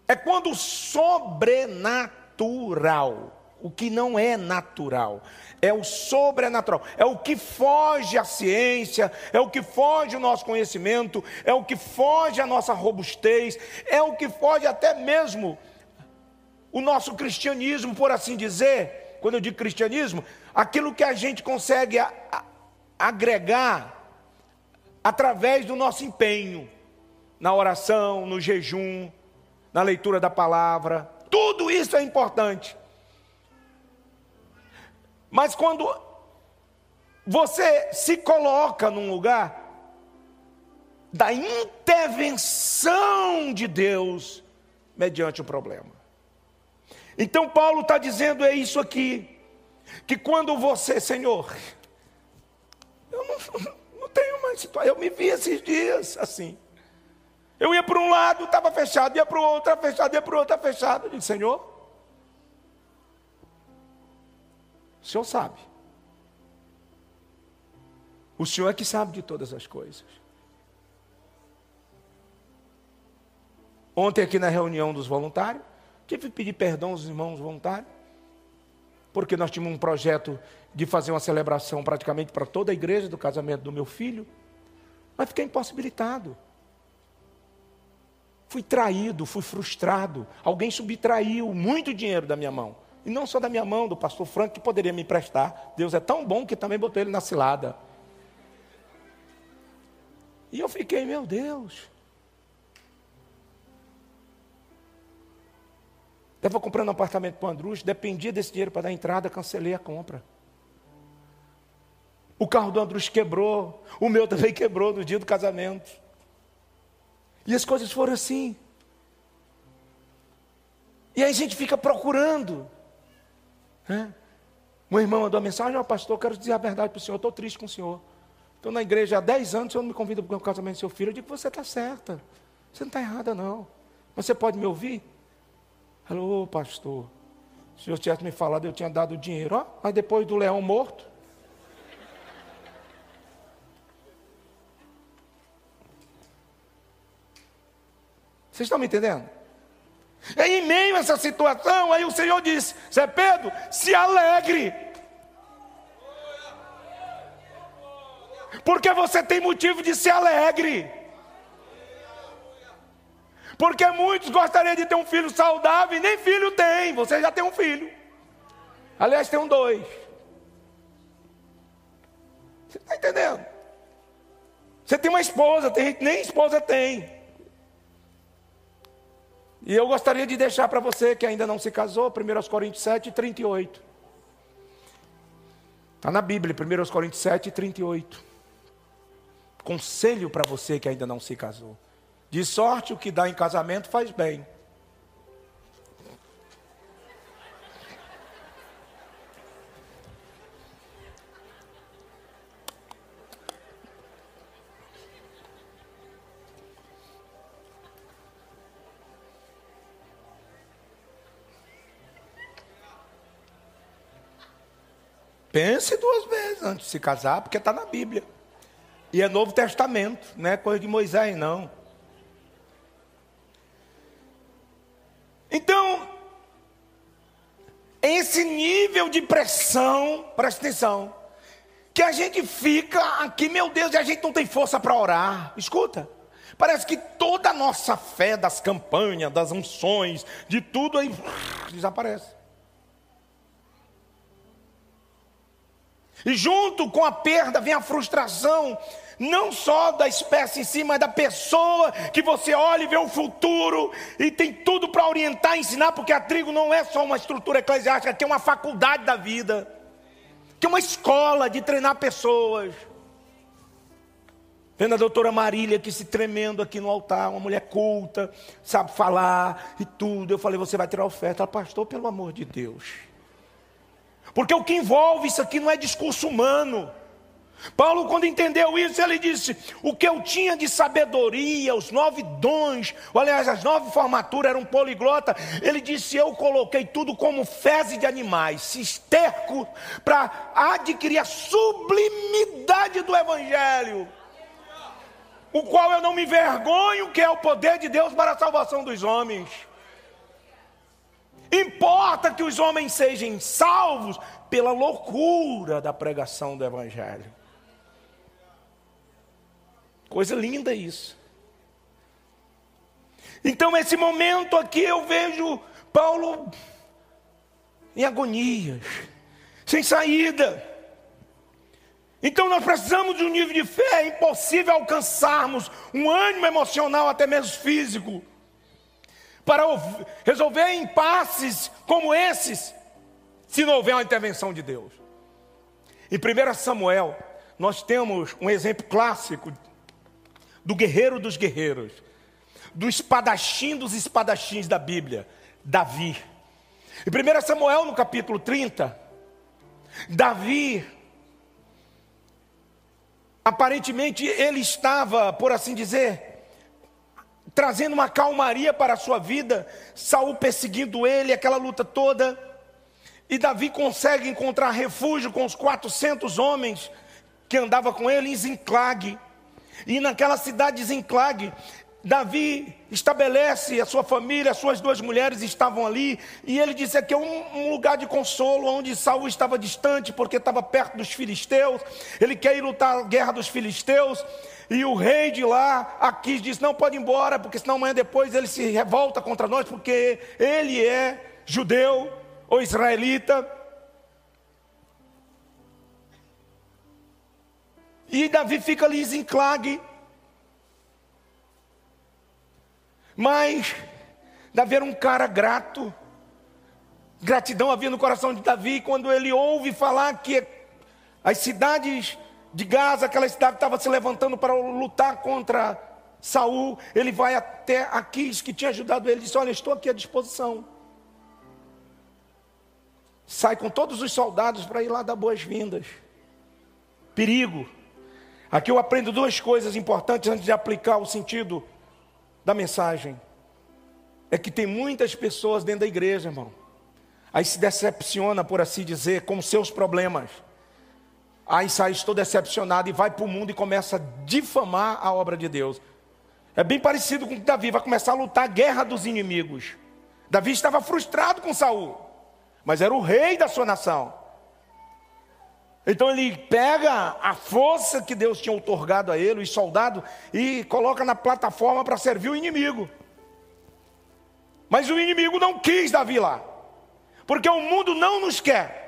S1: É quando o sobrenatural, o que não é natural, é o sobrenatural, é o que foge à ciência, é o que foge ao nosso conhecimento, é o que foge à nossa robustez, é o que foge até mesmo o nosso cristianismo, por assim dizer. Quando eu digo cristianismo, aquilo que a gente consegue a, a, agregar através do nosso empenho na oração, no jejum, na leitura da palavra. Tudo isso é importante. Mas quando você se coloca num lugar da intervenção de Deus mediante o problema. Então Paulo está dizendo é isso aqui, que quando você, Senhor, eu não, não tenho mais situação, eu me vi esses dias assim. Eu ia para um lado, estava fechado, ia para o outro, estava fechado, ia para o outro, estava fechado. Eu disse, Senhor, O Senhor sabe. O Senhor é que sabe de todas as coisas. Ontem, aqui na reunião dos voluntários, tive que pedir perdão aos irmãos voluntários, porque nós tínhamos um projeto de fazer uma celebração praticamente para toda a igreja do casamento do meu filho, mas fiquei impossibilitado. Fui traído, fui frustrado. Alguém subtraiu muito dinheiro da minha mão. E não só da minha mão, do pastor Franco, que poderia me emprestar. Deus é tão bom que também botou ele na cilada. E eu fiquei, meu Deus. Estava comprando um apartamento para o Andrus, dependia desse dinheiro para dar entrada, cancelei a compra. O carro do Andrus quebrou, o meu também quebrou no dia do casamento. E as coisas foram assim. E aí a gente fica procurando. É? Uma irmã mandou uma mensagem, ó oh, pastor, quero dizer a verdade para o senhor, estou triste com o senhor. Estou na igreja há 10 anos, o senhor não me convida para o casamento do seu filho. Eu digo, você está certa, você não está errada não. Você pode me ouvir? Alô, pastor, se o senhor tivesse me falado, eu tinha dado o dinheiro. Ó, mas depois do leão morto, Vocês estão me entendendo? E em meio a essa situação, aí o Senhor disse: Zé Pedro, se alegre. Porque você tem motivo de ser alegre. Porque muitos gostariam de ter um filho saudável e nem filho tem. Você já tem um filho. Aliás, tem um dois. Você está entendendo? Você tem uma esposa, tem nem esposa tem. E eu gostaria de deixar para você que ainda não se casou, 1 Coríntios 7, 38. Está na Bíblia, 1 Coríntios 7, 38. Conselho para você que ainda não se casou. De sorte o que dá em casamento faz bem. Pense duas vezes antes de se casar, porque está na Bíblia. E é Novo Testamento, não é coisa de Moisés, não. Então, esse nível de pressão, presta atenção, que a gente fica aqui, meu Deus, e a gente não tem força para orar. Escuta, parece que toda a nossa fé das campanhas, das unções, de tudo aí desaparece. E junto com a perda vem a frustração, não só da espécie em si, mas da pessoa que você olha e vê o futuro e tem tudo para orientar e ensinar, porque a trigo não é só uma estrutura eclesiástica, tem uma faculdade da vida, que é uma escola de treinar pessoas. Vendo a doutora Marília aqui se tremendo aqui no altar, uma mulher culta, sabe falar e tudo. Eu falei, você vai tirar oferta. Ela, pastor, pelo amor de Deus. Porque o que envolve isso aqui não é discurso humano. Paulo, quando entendeu isso, ele disse: O que eu tinha de sabedoria, os nove dons, ou, aliás, as nove formaturas eram poliglota. Ele disse: Eu coloquei tudo como fezes de animais, cisterco, para adquirir a sublimidade do Evangelho, o qual eu não me vergonho, que é o poder de Deus para a salvação dos homens. Importa que os homens sejam salvos pela loucura da pregação do Evangelho. Coisa linda isso. Então, esse momento aqui eu vejo Paulo em agonias, sem saída. Então nós precisamos de um nível de fé, é impossível alcançarmos um ânimo emocional, até mesmo físico, para resolver impasses como esses, se não houver uma intervenção de Deus. Em 1 Samuel, nós temos um exemplo clássico do guerreiro dos guerreiros, do espadachim dos espadachins da Bíblia, Davi. Em 1 Samuel, no capítulo 30, Davi, aparentemente ele estava, por assim dizer, trazendo uma calmaria para a sua vida, Saul perseguindo ele, aquela luta toda. E Davi consegue encontrar refúgio com os 400 homens que andava com ele em Zinclague. E naquela cidade de Zinclague, Davi estabelece a sua família, as suas duas mulheres estavam ali, e ele disse que é um, um, lugar de consolo, onde Saul estava distante, porque estava perto dos filisteus, ele quer ir lutar a guerra dos filisteus, e o rei de lá, Aquis, disse, não pode ir embora, porque senão amanhã depois ele se revolta contra nós, porque ele é judeu ou israelita. E Davi fica ali em Zinclague, Mas Davi era um cara grato. Gratidão havia no coração de Davi quando ele ouve falar que as cidades de Gaza, aquela cidade estava se levantando para lutar contra Saul. Ele vai até Aquis, que tinha ajudado ele, e diz: Olha, estou aqui à disposição. Sai com todos os soldados para ir lá dar boas-vindas. Perigo. Aqui eu aprendo duas coisas importantes antes de aplicar o sentido da mensagem é que tem muitas pessoas dentro da igreja, irmão. Aí se decepciona, por assim dizer, com seus problemas. Aí sai, estou decepcionado e vai para o mundo e começa a difamar a obra de Deus. É bem parecido com Davi vai começar a lutar a guerra dos inimigos. Davi estava frustrado com Saul, mas era o rei da sua nação. Então ele pega a força que Deus tinha otorgado a ele, os soldados, e coloca na plataforma para servir o inimigo. Mas o inimigo não quis Davi lá, porque o mundo não nos quer,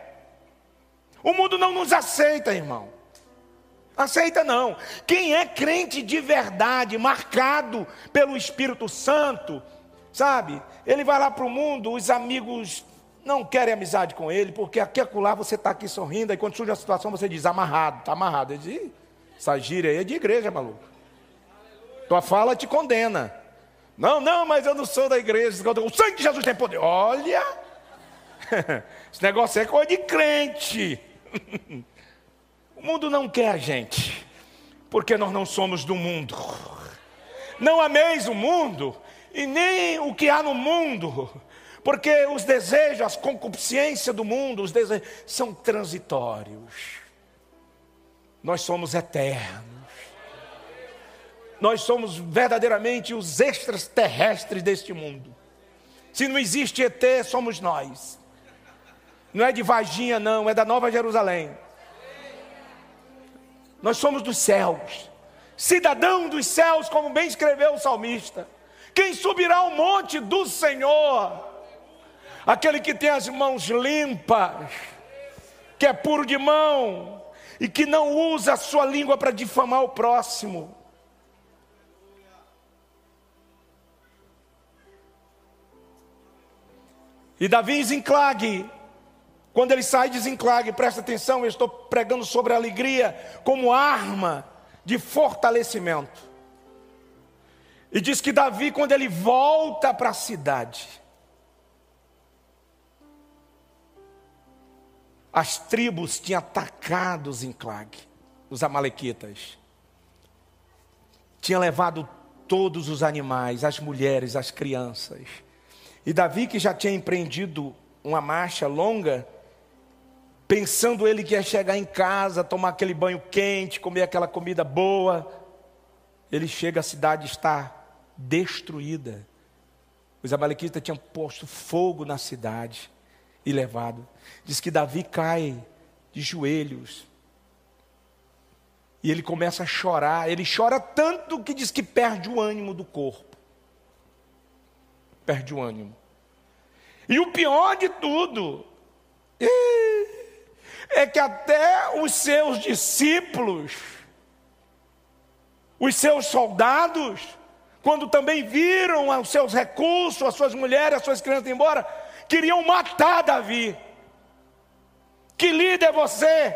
S1: o mundo não nos aceita, irmão. Aceita não. Quem é crente de verdade, marcado pelo Espírito Santo, sabe? Ele vai lá para o mundo, os amigos não querem amizade com ele, porque aqui acolá você está aqui sorrindo, e quando surge a situação você diz, amarrado, está amarrado. Ele diz, essa gíria aí é de igreja, maluco. Tua fala te condena. Não, não, mas eu não sou da igreja. O sangue de Jesus tem poder. Olha, esse negócio é coisa de crente. O mundo não quer a gente, porque nós não somos do mundo. Não ameis o mundo, e nem o que há no mundo. Porque os desejos, as concupiscências do mundo, os desejos são transitórios. Nós somos eternos. Nós somos verdadeiramente os extraterrestres deste mundo. Se não existe ET, somos nós. Não é de Varginha, não, é da Nova Jerusalém. Nós somos dos céus, cidadão dos céus, como bem escreveu o salmista. Quem subirá ao monte do Senhor? aquele que tem as mãos limpas, que é puro de mão e que não usa a sua língua para difamar o próximo. E Davi Zinclague, quando ele sai de Zinclague, presta atenção, eu estou pregando sobre a alegria como arma de fortalecimento. E diz que Davi, quando ele volta para a cidade, as tribos tinham atacado Zinclague, os amalequitas. Tinha levado todos os animais, as mulheres, as crianças. E Davi, que já tinha empreendido uma marcha longa, pensando ele que ia chegar em casa, tomar aquele banho quente, comer aquela comida boa, ele chega, a cidade está destruída. Os amalequitas tinham posto fogo na cidade e levado. Diz que Davi cai de joelhos. E ele começa a chorar. Ele chora tanto que diz que perde o ânimo do corpo. Perde o ânimo. E o pior de tudo é que até os seus discípulos, os seus soldados, quando também viram os seus recursos, as suas mulheres, as suas crianças embora, queriam matar Davi. Que líder é você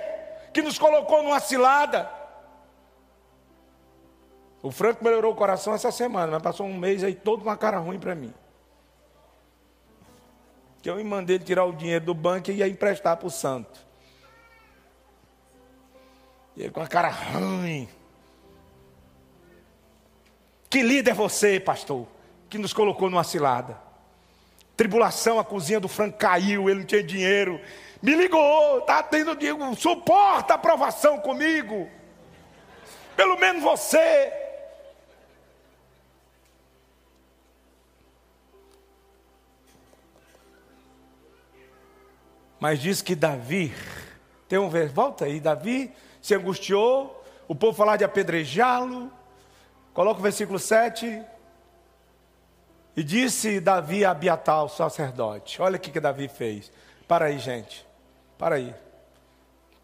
S1: que nos colocou numa cilada? O Franco melhorou o coração essa semana, mas passou um mês aí todo uma cara ruim para mim. Que eu mandei ele tirar o dinheiro do banco e ia emprestar para o santo. E ele com a cara ruim. Que líder é você, pastor, que nos colocou numa cilada? Tribulação, a cozinha do Franco caiu, ele não tinha dinheiro. Me ligou, está tendo Diego, suporta a aprovação comigo. Pelo menos você. Mas diz que Davi, tem um verso, volta aí, Davi se angustiou, o povo falar de apedrejá-lo. Coloca o versículo 7. E disse Davi a Abiatal, sacerdote: Olha o que, Davi fez. Para aí, gente. Para aí.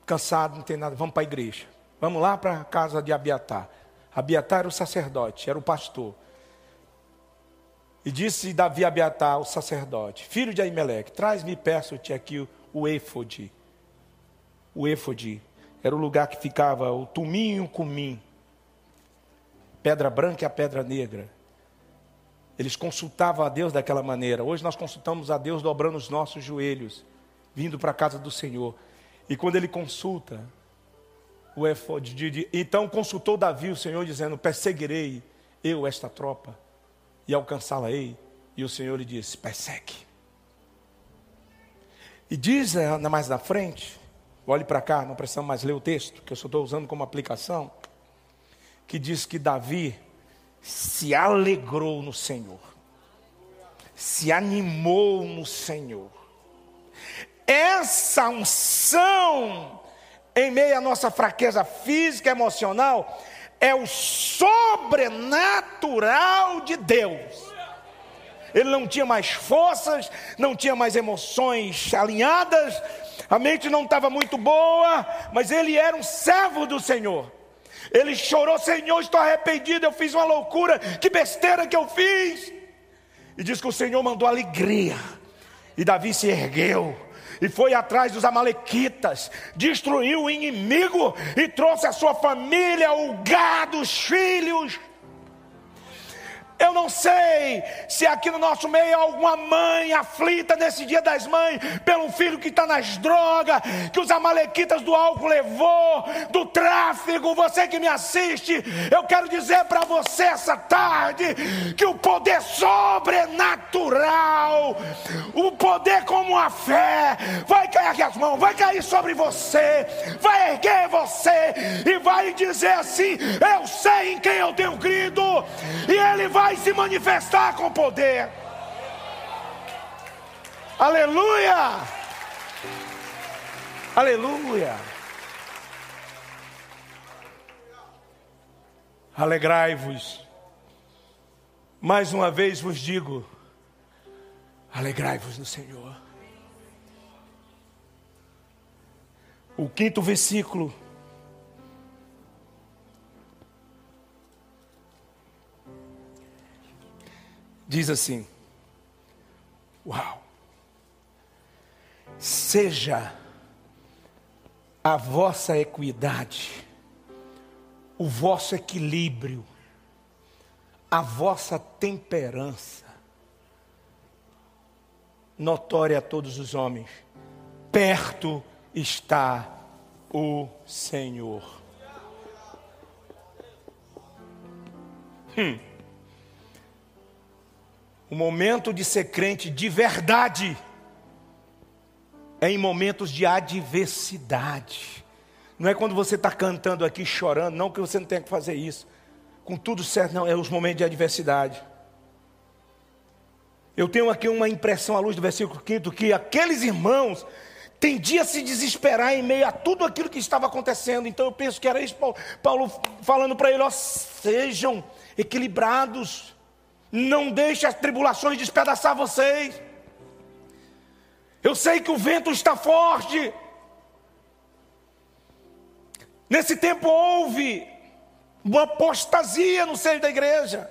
S1: Cansado, não tem nada. Vamos para a igreja. Vamos lá para a casa de Abiatar. Abiatar era o sacerdote, era o pastor. E disse Davi a Abiatar, o sacerdote: Filho de Aimeleque, traz-me, peço-te aqui o, éfode. O éfode era o lugar que ficava o tumim e o cumim. Pedra branca e a pedra negra. Eles consultavam a Deus daquela maneira. Hoje nós consultamos a Deus dobrando os nossos joelhos, vindo para a casa do Senhor. E quando ele consulta, o efod, então consultou Davi o Senhor dizendo: Perseguirei eu esta tropa e alcançá-la-ei. E o Senhor lhe disse: Persegue. E diz eh, mais na frente, olhe para cá, não precisamos mais ler o texto, que eu só estou usando como aplicação, que diz que Davi se alegrou no Senhor, se animou no Senhor. Essa unção, em meio à nossa fraqueza física e emocional, é o sobrenatural de Deus. Ele não tinha mais forças, não tinha mais emoções alinhadas, a mente não estava muito boa, mas ele era um servo do Senhor. Ele chorou, Senhor, estou arrependido, eu fiz uma loucura, que besteira que eu fiz. E diz que o Senhor mandou alegria. E Davi se ergueu e foi atrás dos amalequitas, destruiu o inimigo e trouxe a sua família, o gado, os filhos. Eu não sei se aqui no nosso meio há alguma mãe aflita nesse dia das mães pelo filho que está nas drogas, que os amalequitas do álcool levou, do tráfego. Você que me assiste, eu quero dizer para você essa tarde que o poder sobrenatural, o poder como a fé, vai cair aqui as mãos, vai cair sobre você, vai erguer você e vai dizer assim: Eu sei em quem eu tenho crido, e Ele vai vai se manifestar com poder. Aleluia! Aleluia! Alegrai-vos. Mais uma vez vos digo: alegrai-vos no Senhor. O quinto versículo diz assim: Uau! Seja a vossa equidade, o vosso equilíbrio, a vossa temperança, notória a todos os homens, perto está o Senhor. Hum. O momento de ser crente de verdade é em momentos de adversidade. Não é quando você está cantando aqui chorando, não que você não tenha que fazer isso. Com tudo certo, não, é os momentos de adversidade. Eu tenho aqui uma impressão à luz do versículo 5 que aqueles irmãos tendiam a se desesperar em meio a tudo aquilo que estava acontecendo. Então eu penso que era isso, Paulo, Paulo falando para ele: ó, sejam equilibrados, não deixe as tribulações despedaçar vocês. Eu sei que o vento está forte. Nesse tempo houve uma apostasia no seio da igreja.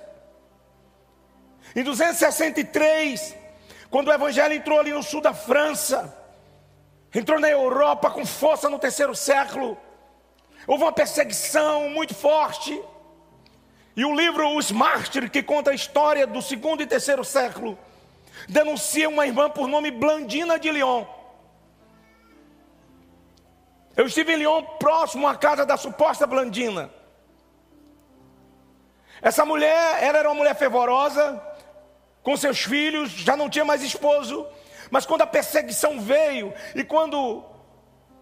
S1: Em 263, quando o evangelho entrou ali no sul da França, entrou na Europa com força no terceiro século, houve uma perseguição muito forte. E o livro Os Mártires, que conta a história do segundo e terceiro século, denuncia uma irmã por nome Blandina de Lyon. Eu estive em Lyon, próximo à casa da suposta Blandina. Essa mulher, ela era uma mulher fervorosa, com seus filhos, já não tinha mais esposo. Mas quando a perseguição veio e quando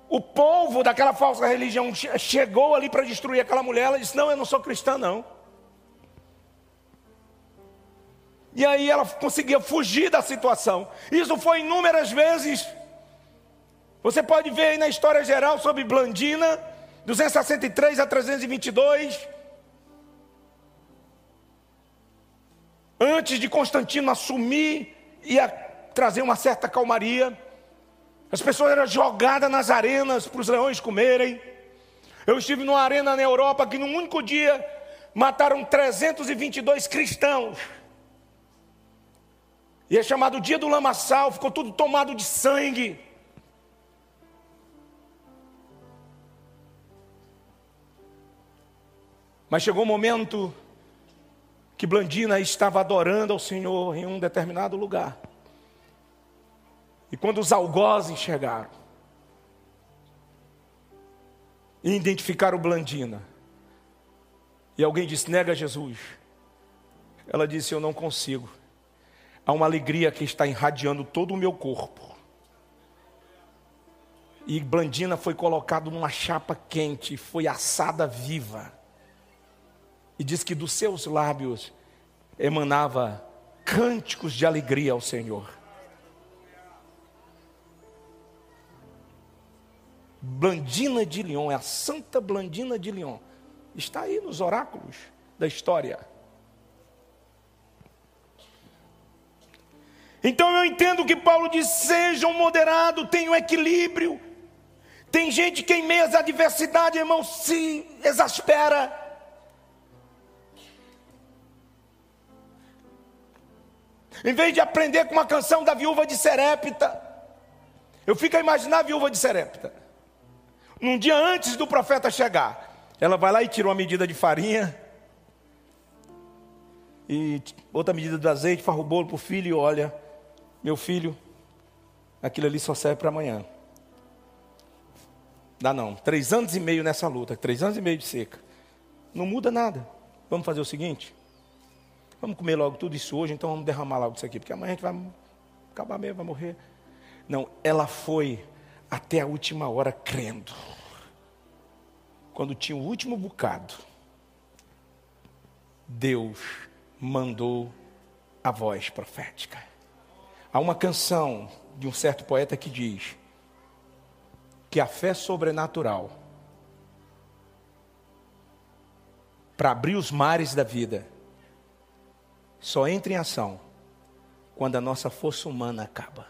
S1: o povo daquela falsa religião chegou ali para destruir aquela mulher, ela disse: Não, eu não sou cristã, não. E aí ela conseguia fugir da situação. Isso foi inúmeras vezes. Você pode ver aí na história geral sobre Blandina, 263 a 322. antes de Constantino assumir, ia trazer uma certa calmaria. As pessoas eram jogadas nas arenas para os leões comerem. Eu estive numa arena na Europa que num único dia mataram 322 cristãos. E é chamado Dia do Lamaçal, ficou tudo tomado de sangue. Mas chegou o um momento que Blandina estava adorando ao Senhor em um determinado lugar. E quando os algozes chegaram e identificaram Blandina, e alguém disse: nega Jesus. Ela disse: Eu não consigo. Há uma alegria que está irradiando todo o meu corpo. E Blandina foi colocado numa chapa quente, foi assada viva. E diz que dos seus lábios emanava cânticos de alegria ao Senhor. Blandina de Lyon, é a Santa Blandina de Lyon. Está aí nos oráculos da história. Então eu entendo que Paulo diz: sejam moderados, tenham equilíbrio. Tem gente que em meio às adversidades, irmão, se exaspera. Em vez de aprender com uma canção da viúva de Serepta, eu fico a imaginar a viúva de Serepta. Num dia antes do profeta chegar, ela vai lá e tira uma medida de farinha, e outra medida de azeite, farra o bolo para o filho e olha, meu filho, aquilo ali só serve para amanhã. Dá não, três anos e meio nessa luta, três anos e meio de seca. Não muda nada. Vamos fazer o seguinte: Vamos comer logo tudo isso hoje, então vamos derramar logo isso aqui, porque amanhã a gente vai acabar mesmo, vai morrer. Não, ela foi até a última hora crendo. Quando tinha o último bocado, Deus mandou a voz profética. Há uma canção de um certo poeta que diz que a fé sobrenatural para abrir os mares da vida só entra em ação quando a nossa força humana acaba.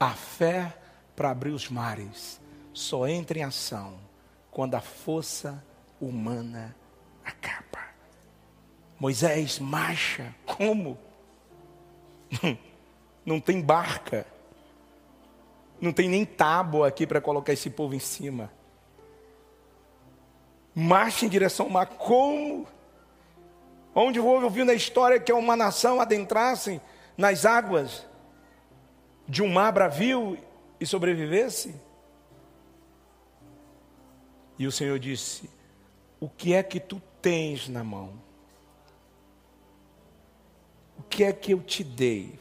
S1: A fé para abrir os mares só entra em ação quando a força humana acaba. Moisés marcha, como? Não tem barca, não tem nem tábua aqui para colocar esse povo em cima marcha em direção ao mar. Como? Onde vou ouvir na história que é uma nação adentrasse nas águas de um mar bravio e sobrevivesse? E o Senhor disse: O que é que tu tens na mão? O que é que eu te dei?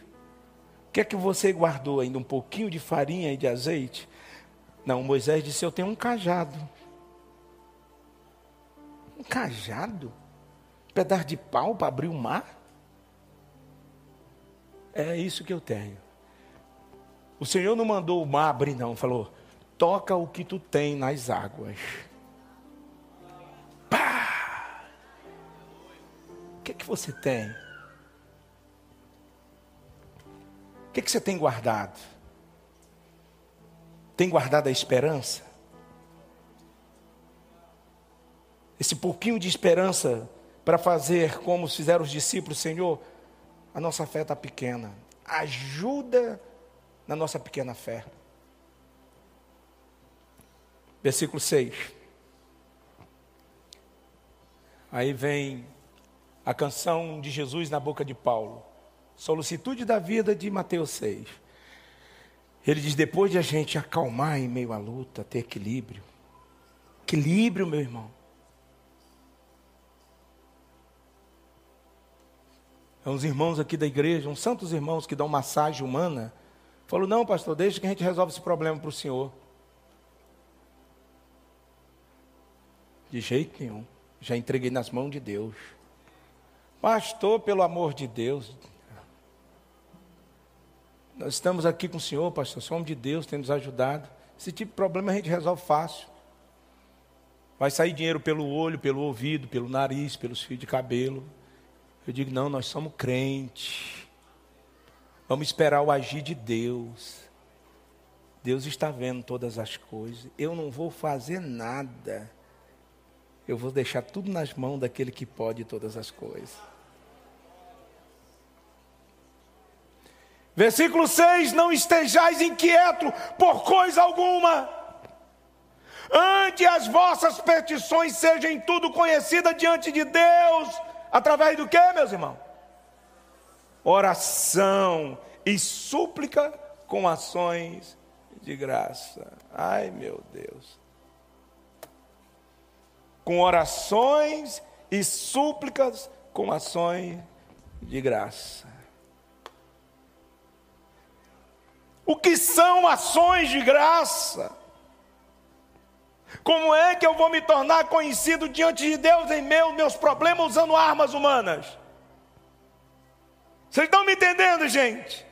S1: O que é que você guardou ainda? Um pouquinho de farinha e de azeite? Não, Moisés disse: Eu tenho um cajado cajado? Um pedaço de pau para abrir o mar? É isso que eu tenho. O Senhor não mandou o mar abrir, não. Falou: toca o que tu tem nas águas. Pá! O que, é que você tem? Que, que você tem guardado? Tem guardado a esperança? Esse pouquinho de esperança para fazer como fizeram os discípulos, Senhor, a nossa fé está pequena. Ajuda na nossa pequena fé. Versículo 6. Aí vem a canção de Jesus na boca de Paulo. Solicitude da vida de Mateus 6. Ele diz: depois de a gente acalmar em meio à luta, ter equilíbrio. Equilíbrio, meu irmão. É uns irmãos aqui da igreja, uns santos irmãos que dão massagem humana. Falou: não, pastor, deixa que a gente resolve esse problema para o senhor. De jeito nenhum. Já entreguei nas mãos de Deus. Pastor, pelo amor de Deus, nós estamos aqui com o Senhor, pastor, somos de Deus, tem nos ajudado. Esse tipo de problema a gente resolve fácil. Vai sair dinheiro pelo olho, pelo ouvido, pelo nariz, pelos fios de cabelo. Eu digo, não, nós somos crentes. Vamos esperar o agir de Deus. Deus está vendo todas as coisas. Eu não vou fazer nada. Eu vou deixar tudo nas mãos daquele que pode todas as coisas. Versículo 6: Não estejais inquietos por coisa alguma, ante as vossas petições sejam tudo conhecidas diante de Deus, através do que, meus irmãos? Oração e súplica com ações de graça. Ai, meu Deus. Com orações e súplicas com ações de graça. O que são ações de graça? Como é que eu vou me tornar conhecido diante de Deus em meus, meus problemas usando armas humanas? Vocês estão me entendendo, gente?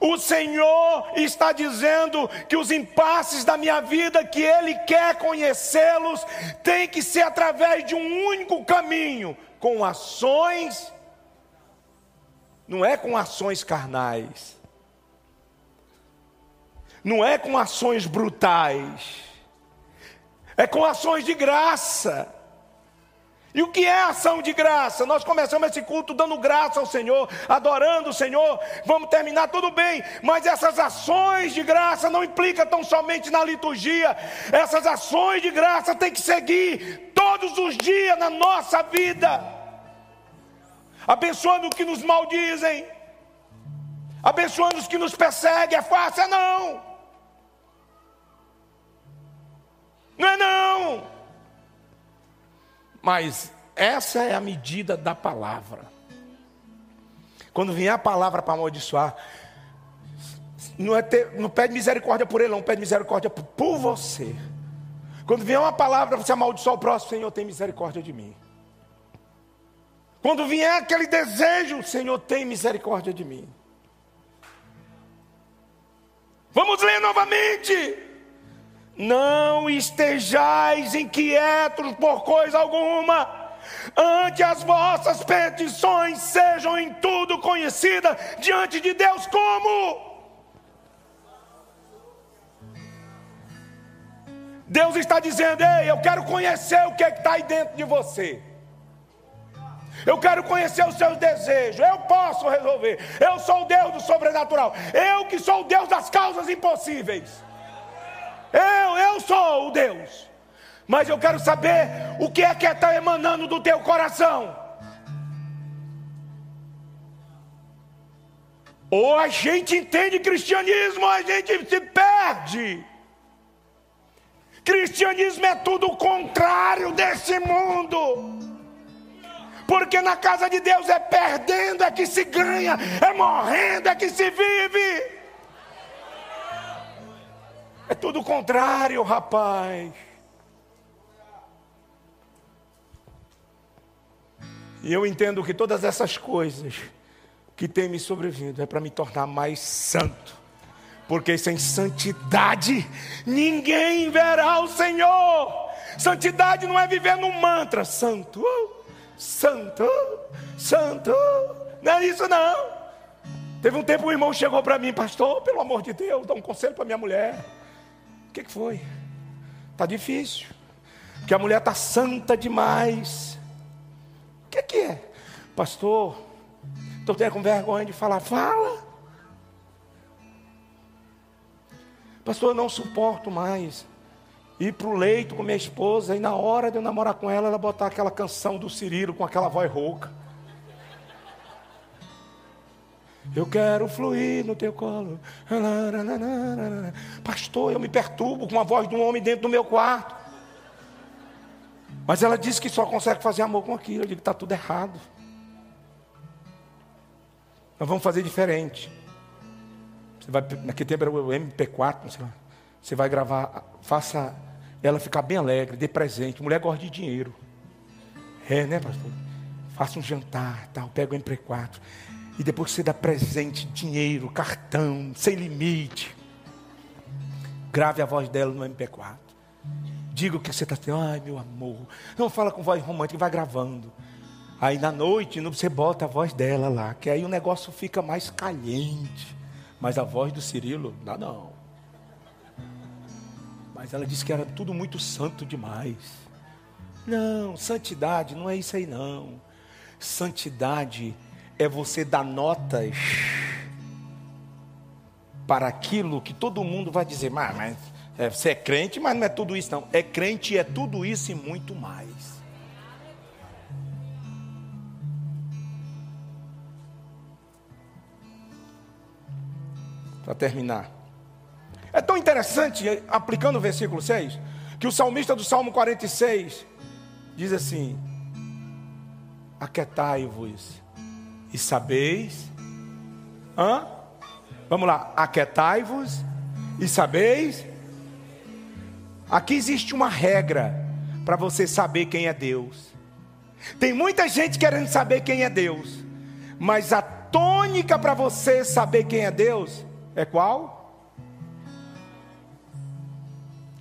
S1: O Senhor está dizendo que os impasses da minha vida, que Ele quer conhecê-los, tem que ser através de um único caminho, com ações, não é com ações carnais, não é com ações brutais, é com ações de graça. E o que é ação de graça? Nós começamos esse culto dando graça ao Senhor, adorando o Senhor, vamos terminar tudo bem, mas essas ações de graça não implicam tão somente na liturgia, essas ações de graça têm que seguir todos os dias na nossa vida, abençoando os que nos maldizem, abençoando os que nos perseguem, é fácil? É não. Não é não. Mas essa é a medida da palavra. Quando vier a palavra para amaldiçoar, não, é ter, não pede misericórdia por ele, não pede misericórdia por, você. Quando vier uma palavra para você amaldiçoar o próximo, Senhor, tem misericórdia de mim. Quando vier aquele desejo, Senhor, tem misericórdia de mim. Vamos ler novamente. Não estejais inquietos por coisa alguma, ante as vossas petições sejam em tudo conhecidas diante de Deus como? Deus está dizendo: Ei, eu quero conhecer o que é está aí dentro de você. Eu quero conhecer os seus desejos. Eu posso resolver. Eu sou o Deus do sobrenatural. Eu que sou o Deus das causas impossíveis. Eu, eu sou o Deus. Mas eu quero saber o que é que está emanando do teu coração. Ou a gente entende cristianismo, ou a gente se perde. Cristianismo é tudo o contrário desse mundo. Porque na casa de Deus é perdendo é que se ganha, é morrendo é que se vive. É tudo o contrário, rapaz. E eu entendo que todas essas coisas que têm me sobrevindo é para me tornar mais santo. Porque sem santidade ninguém verá o Senhor. Santidade não é viver num mantra, santo, santo, santo. Não é isso não. Teve um tempo um irmão chegou para mim, pastor, pelo amor de Deus, dá um conselho para minha mulher. Que, que foi? Está difícil. Porque a mulher está santa demais. O que, que é? Pastor, estou tendo vergonha de falar. Fala. Pastor, eu não suporto mais ir para o leito com minha esposa e na hora de eu namorar com ela, ela botar aquela canção do Cirilo com aquela voz rouca. Eu quero fluir no teu colo. Pastor, eu me perturbo com a voz de um homem dentro do meu quarto. Mas ela disse que só consegue fazer amor com aquilo. Eu digo está tudo errado. Nós vamos fazer diferente. Você vai, naquele tempo era o MP4, Você vai gravar, faça ela ficar bem alegre, dê presente. Mulher gosta de dinheiro. É, né, pastor? Faça um jantar, tal, pega o MP4. E depois você dá presente, dinheiro, cartão, sem limite. Grave a voz dela no MP4. Diga o que você está tendo. Ai, meu amor. Não fala com voz romântica, vai gravando. Aí na noite você bota a voz dela lá, que aí o negócio fica mais caliente. Mas a voz do Cirilo, não, não. Mas ela disse que era tudo muito santo demais. Não, santidade não é isso aí não. Santidade é você dar notas para aquilo que todo mundo vai dizer, mas, mas é, você é crente, mas não é tudo isso, não. É crente é tudo isso e muito mais. Para terminar. É tão interessante, aplicando o versículo 6, que o salmista do Salmo 46 diz assim: Aquetai-vos e sabeis. Hã? Vamos lá, aquetai-vos e sabeis. Aqui existe uma regra para você saber quem é Deus. Tem muita gente querendo saber quem é Deus, mas a tônica para você saber quem é Deus é qual?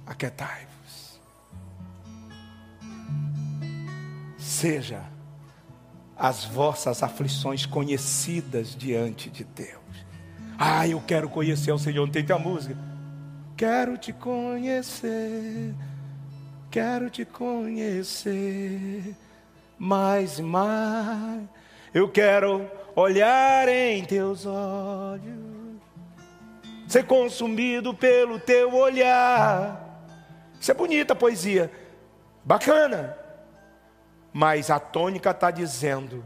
S1: Aquetai-vos. Seja as vossas aflições conhecidas diante de Deus. Ah, eu quero conhecer o Senhor. Não tem a música? Quero te conhecer, quero te conhecer mais e mais. Eu quero olhar em teus olhos, ser consumido pelo teu olhar. Isso é bonita poesia, bacana. Mas a tônica está dizendo: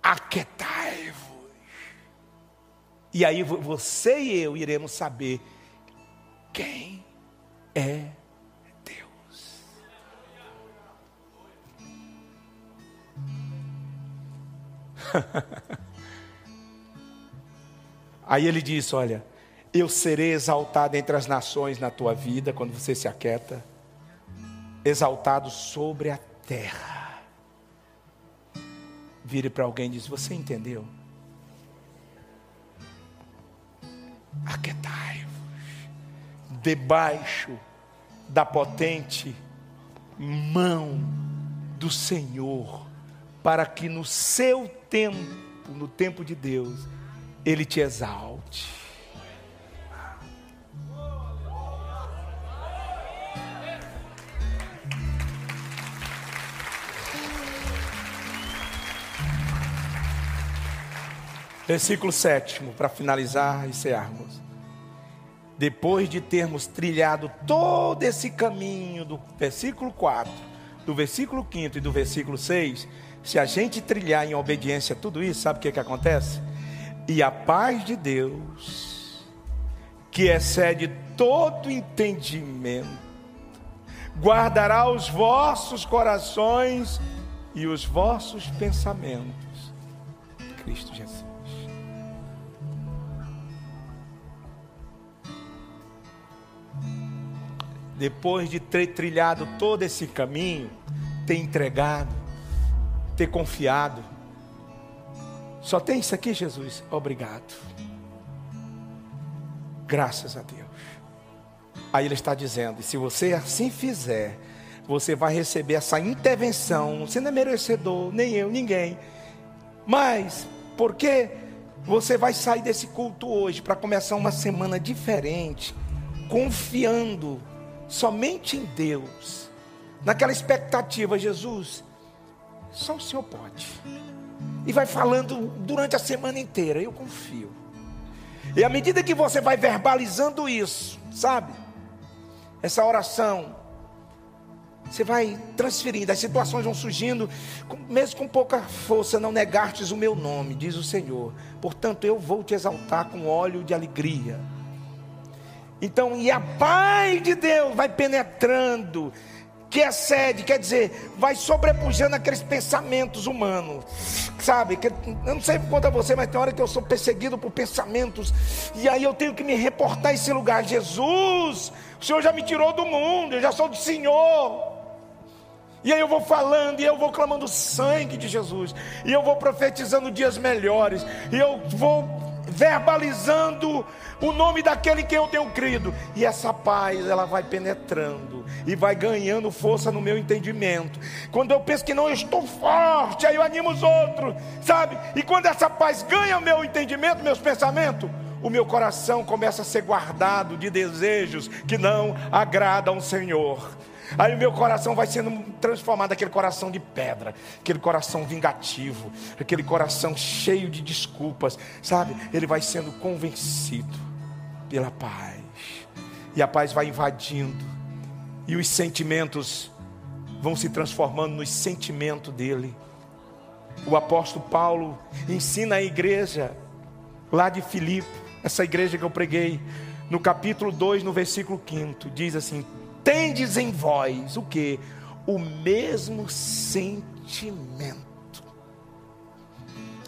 S1: aquetai-vos. E aí você e eu iremos saber quem é Deus. Aí ele diz: Olha, eu serei exaltado entre as nações na tua vida, quando você se aquieta, exaltado sobre a terra. Vire para alguém e diz: Você entendeu? Aquetai-vos debaixo da potente mão do Senhor, para que no seu tempo, no tempo de Deus, Ele te exalte. Versículo 7, para finalizar e cearmos. Depois de termos trilhado todo esse caminho do versículo 4, do versículo 5 e do versículo 6, se a gente trilhar em obediência a tudo isso, sabe o que, que acontece? E a paz de Deus, que excede todo entendimento, guardará os vossos corações e os vossos pensamentos. Cristo Jesus. Depois de ter trilhado todo esse caminho, ter entregado, ter confiado. Só tem isso aqui, Jesus? Obrigado. Graças a Deus. Aí ele está dizendo: e se você assim fizer, você vai receber essa intervenção. Você não é merecedor, nem eu, ninguém. Mas, porque você vai sair desse culto hoje para começar uma semana diferente, confiando somente em Deus, naquela expectativa, Jesus, só o Senhor pode. E vai falando durante a semana inteira, eu confio. E à medida que você vai verbalizando isso, sabe? Essa oração, você vai transferindo, as situações vão surgindo, mesmo com pouca força, não negastes o meu nome, diz o Senhor. Portanto, eu vou te exaltar com óleo de alegria. Então, e a paz de Deus vai penetrando, que excede, quer dizer, vai sobrepujando aqueles pensamentos humanos, sabe? Que, eu não sei conta você, mas tem hora que eu sou perseguido por pensamentos, e aí eu tenho que me reportar a esse lugar. Jesus, o Senhor já me tirou do mundo, eu já sou do Senhor. E aí eu vou falando, e eu vou clamando o sangue de Jesus, e eu vou profetizando dias melhores, e eu vou verbalizando o nome daquele que eu tenho crido. E essa paz, ela vai penetrando e vai ganhando força no meu entendimento. Quando eu penso que não estou forte, aí eu animo os outros, sabe? E quando essa paz ganha o meu entendimento, meus pensamentos, o meu coração começa a ser guardado de desejos que não agradam ao Senhor. Aí meu coração vai sendo transformado aquele coração de pedra, aquele coração vingativo, aquele coração cheio de desculpas, sabe? Ele vai sendo convencido pela paz. E a paz vai invadindo. E os sentimentos vão se transformando nos sentimentos dele. O apóstolo Paulo ensina a igreja lá de Filipe, essa igreja que eu preguei, no capítulo 2, no versículo 5, diz assim: tendes em vós o que? O mesmo sentimento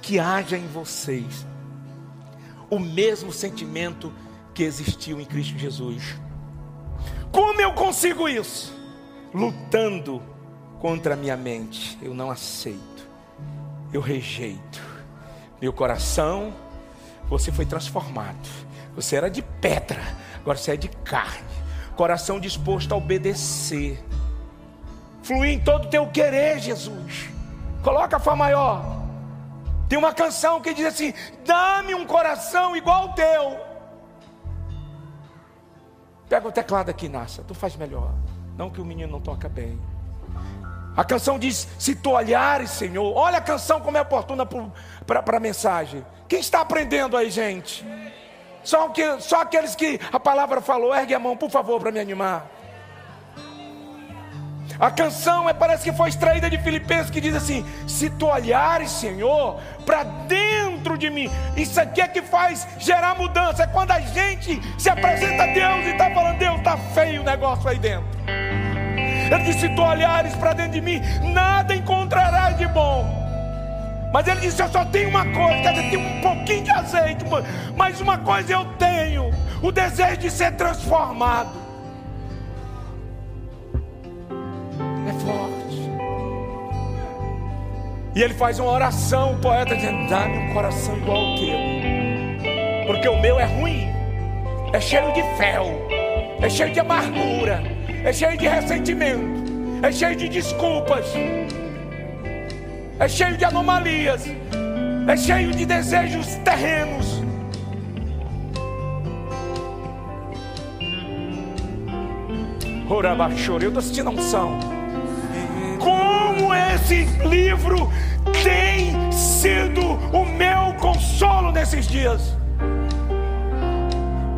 S1: que haja em vocês, o mesmo sentimento que existiu em Cristo Jesus. Como eu consigo isso? Lutando contra a minha mente. Eu não aceito, eu rejeito. Meu coração, você foi transformado. Você era de pedra, agora você é de carne coração disposto a obedecer, fluir em todo o teu querer, Jesus. Coloca a Fá maior. Tem uma canção que diz assim: Dá-me um coração igual ao teu. Pega o teclado aqui, Nassa, tu faz melhor. Não que o menino não toca bem. A canção diz: Se tu olhares, Senhor, olha a canção como é oportuna para a mensagem. Quem está aprendendo aí, gente? Só, que, só aqueles que a palavra falou, ergue a mão, por favor, para me animar. A canção é, parece que foi extraída de Filipenses que diz assim: Se tu olhares, Senhor, para dentro de mim, isso aqui é que faz gerar mudança. É quando a gente se apresenta a Deus e está falando: Deus, está feio o negócio aí dentro. Ele disse: Se tu olhares para dentro de mim, nada encontrarás de bom. Mas ele disse: Eu só tenho uma coisa, quer dizer, tem um pouquinho de azeite, mas uma coisa eu tenho: o desejo de ser transformado. É forte. E ele faz uma oração, o poeta dizendo: Dá-me um coração igual ao teu, porque o meu é ruim, é cheio de fel, é cheio de amargura, é cheio de ressentimento, é cheio de desculpas é cheio de anomalias, é cheio de desejos terrenos. Orabachore, eu estou sentindo a unção. Como esse livro tem sido o meu consolo nesses dias.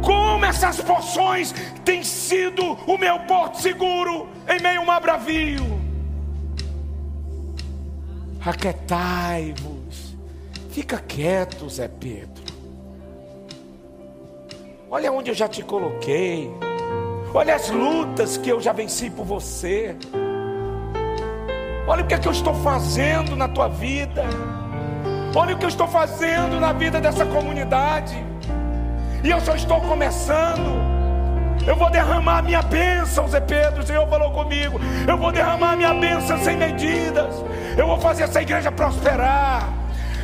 S1: Como essas porções têm sido o meu porto seguro em meio a um abravio aquietai-vos. Fica quieto, Zé Pedro. Olha onde eu já te coloquei. Olha as lutas que eu já venci por você. Olha o que é que eu estou fazendo na tua vida. Olha o que eu estou fazendo na vida dessa comunidade. E eu só estou começando. Eu vou derramar minha bênção, Zé Pedro. O Senhor falou comigo. Eu vou derramar minha bênção sem medidas. Eu vou fazer essa igreja prosperar.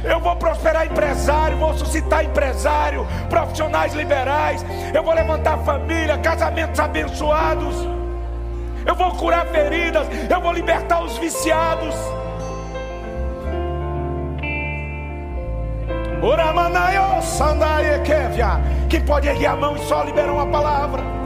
S1: Eu vou prosperar empresário, vou suscitar empresário, profissionais liberais. Eu vou levantar família, casamentos abençoados. Eu vou curar feridas, eu vou libertar os viciados. Quem pode erguer a mão e só liberar uma palavra?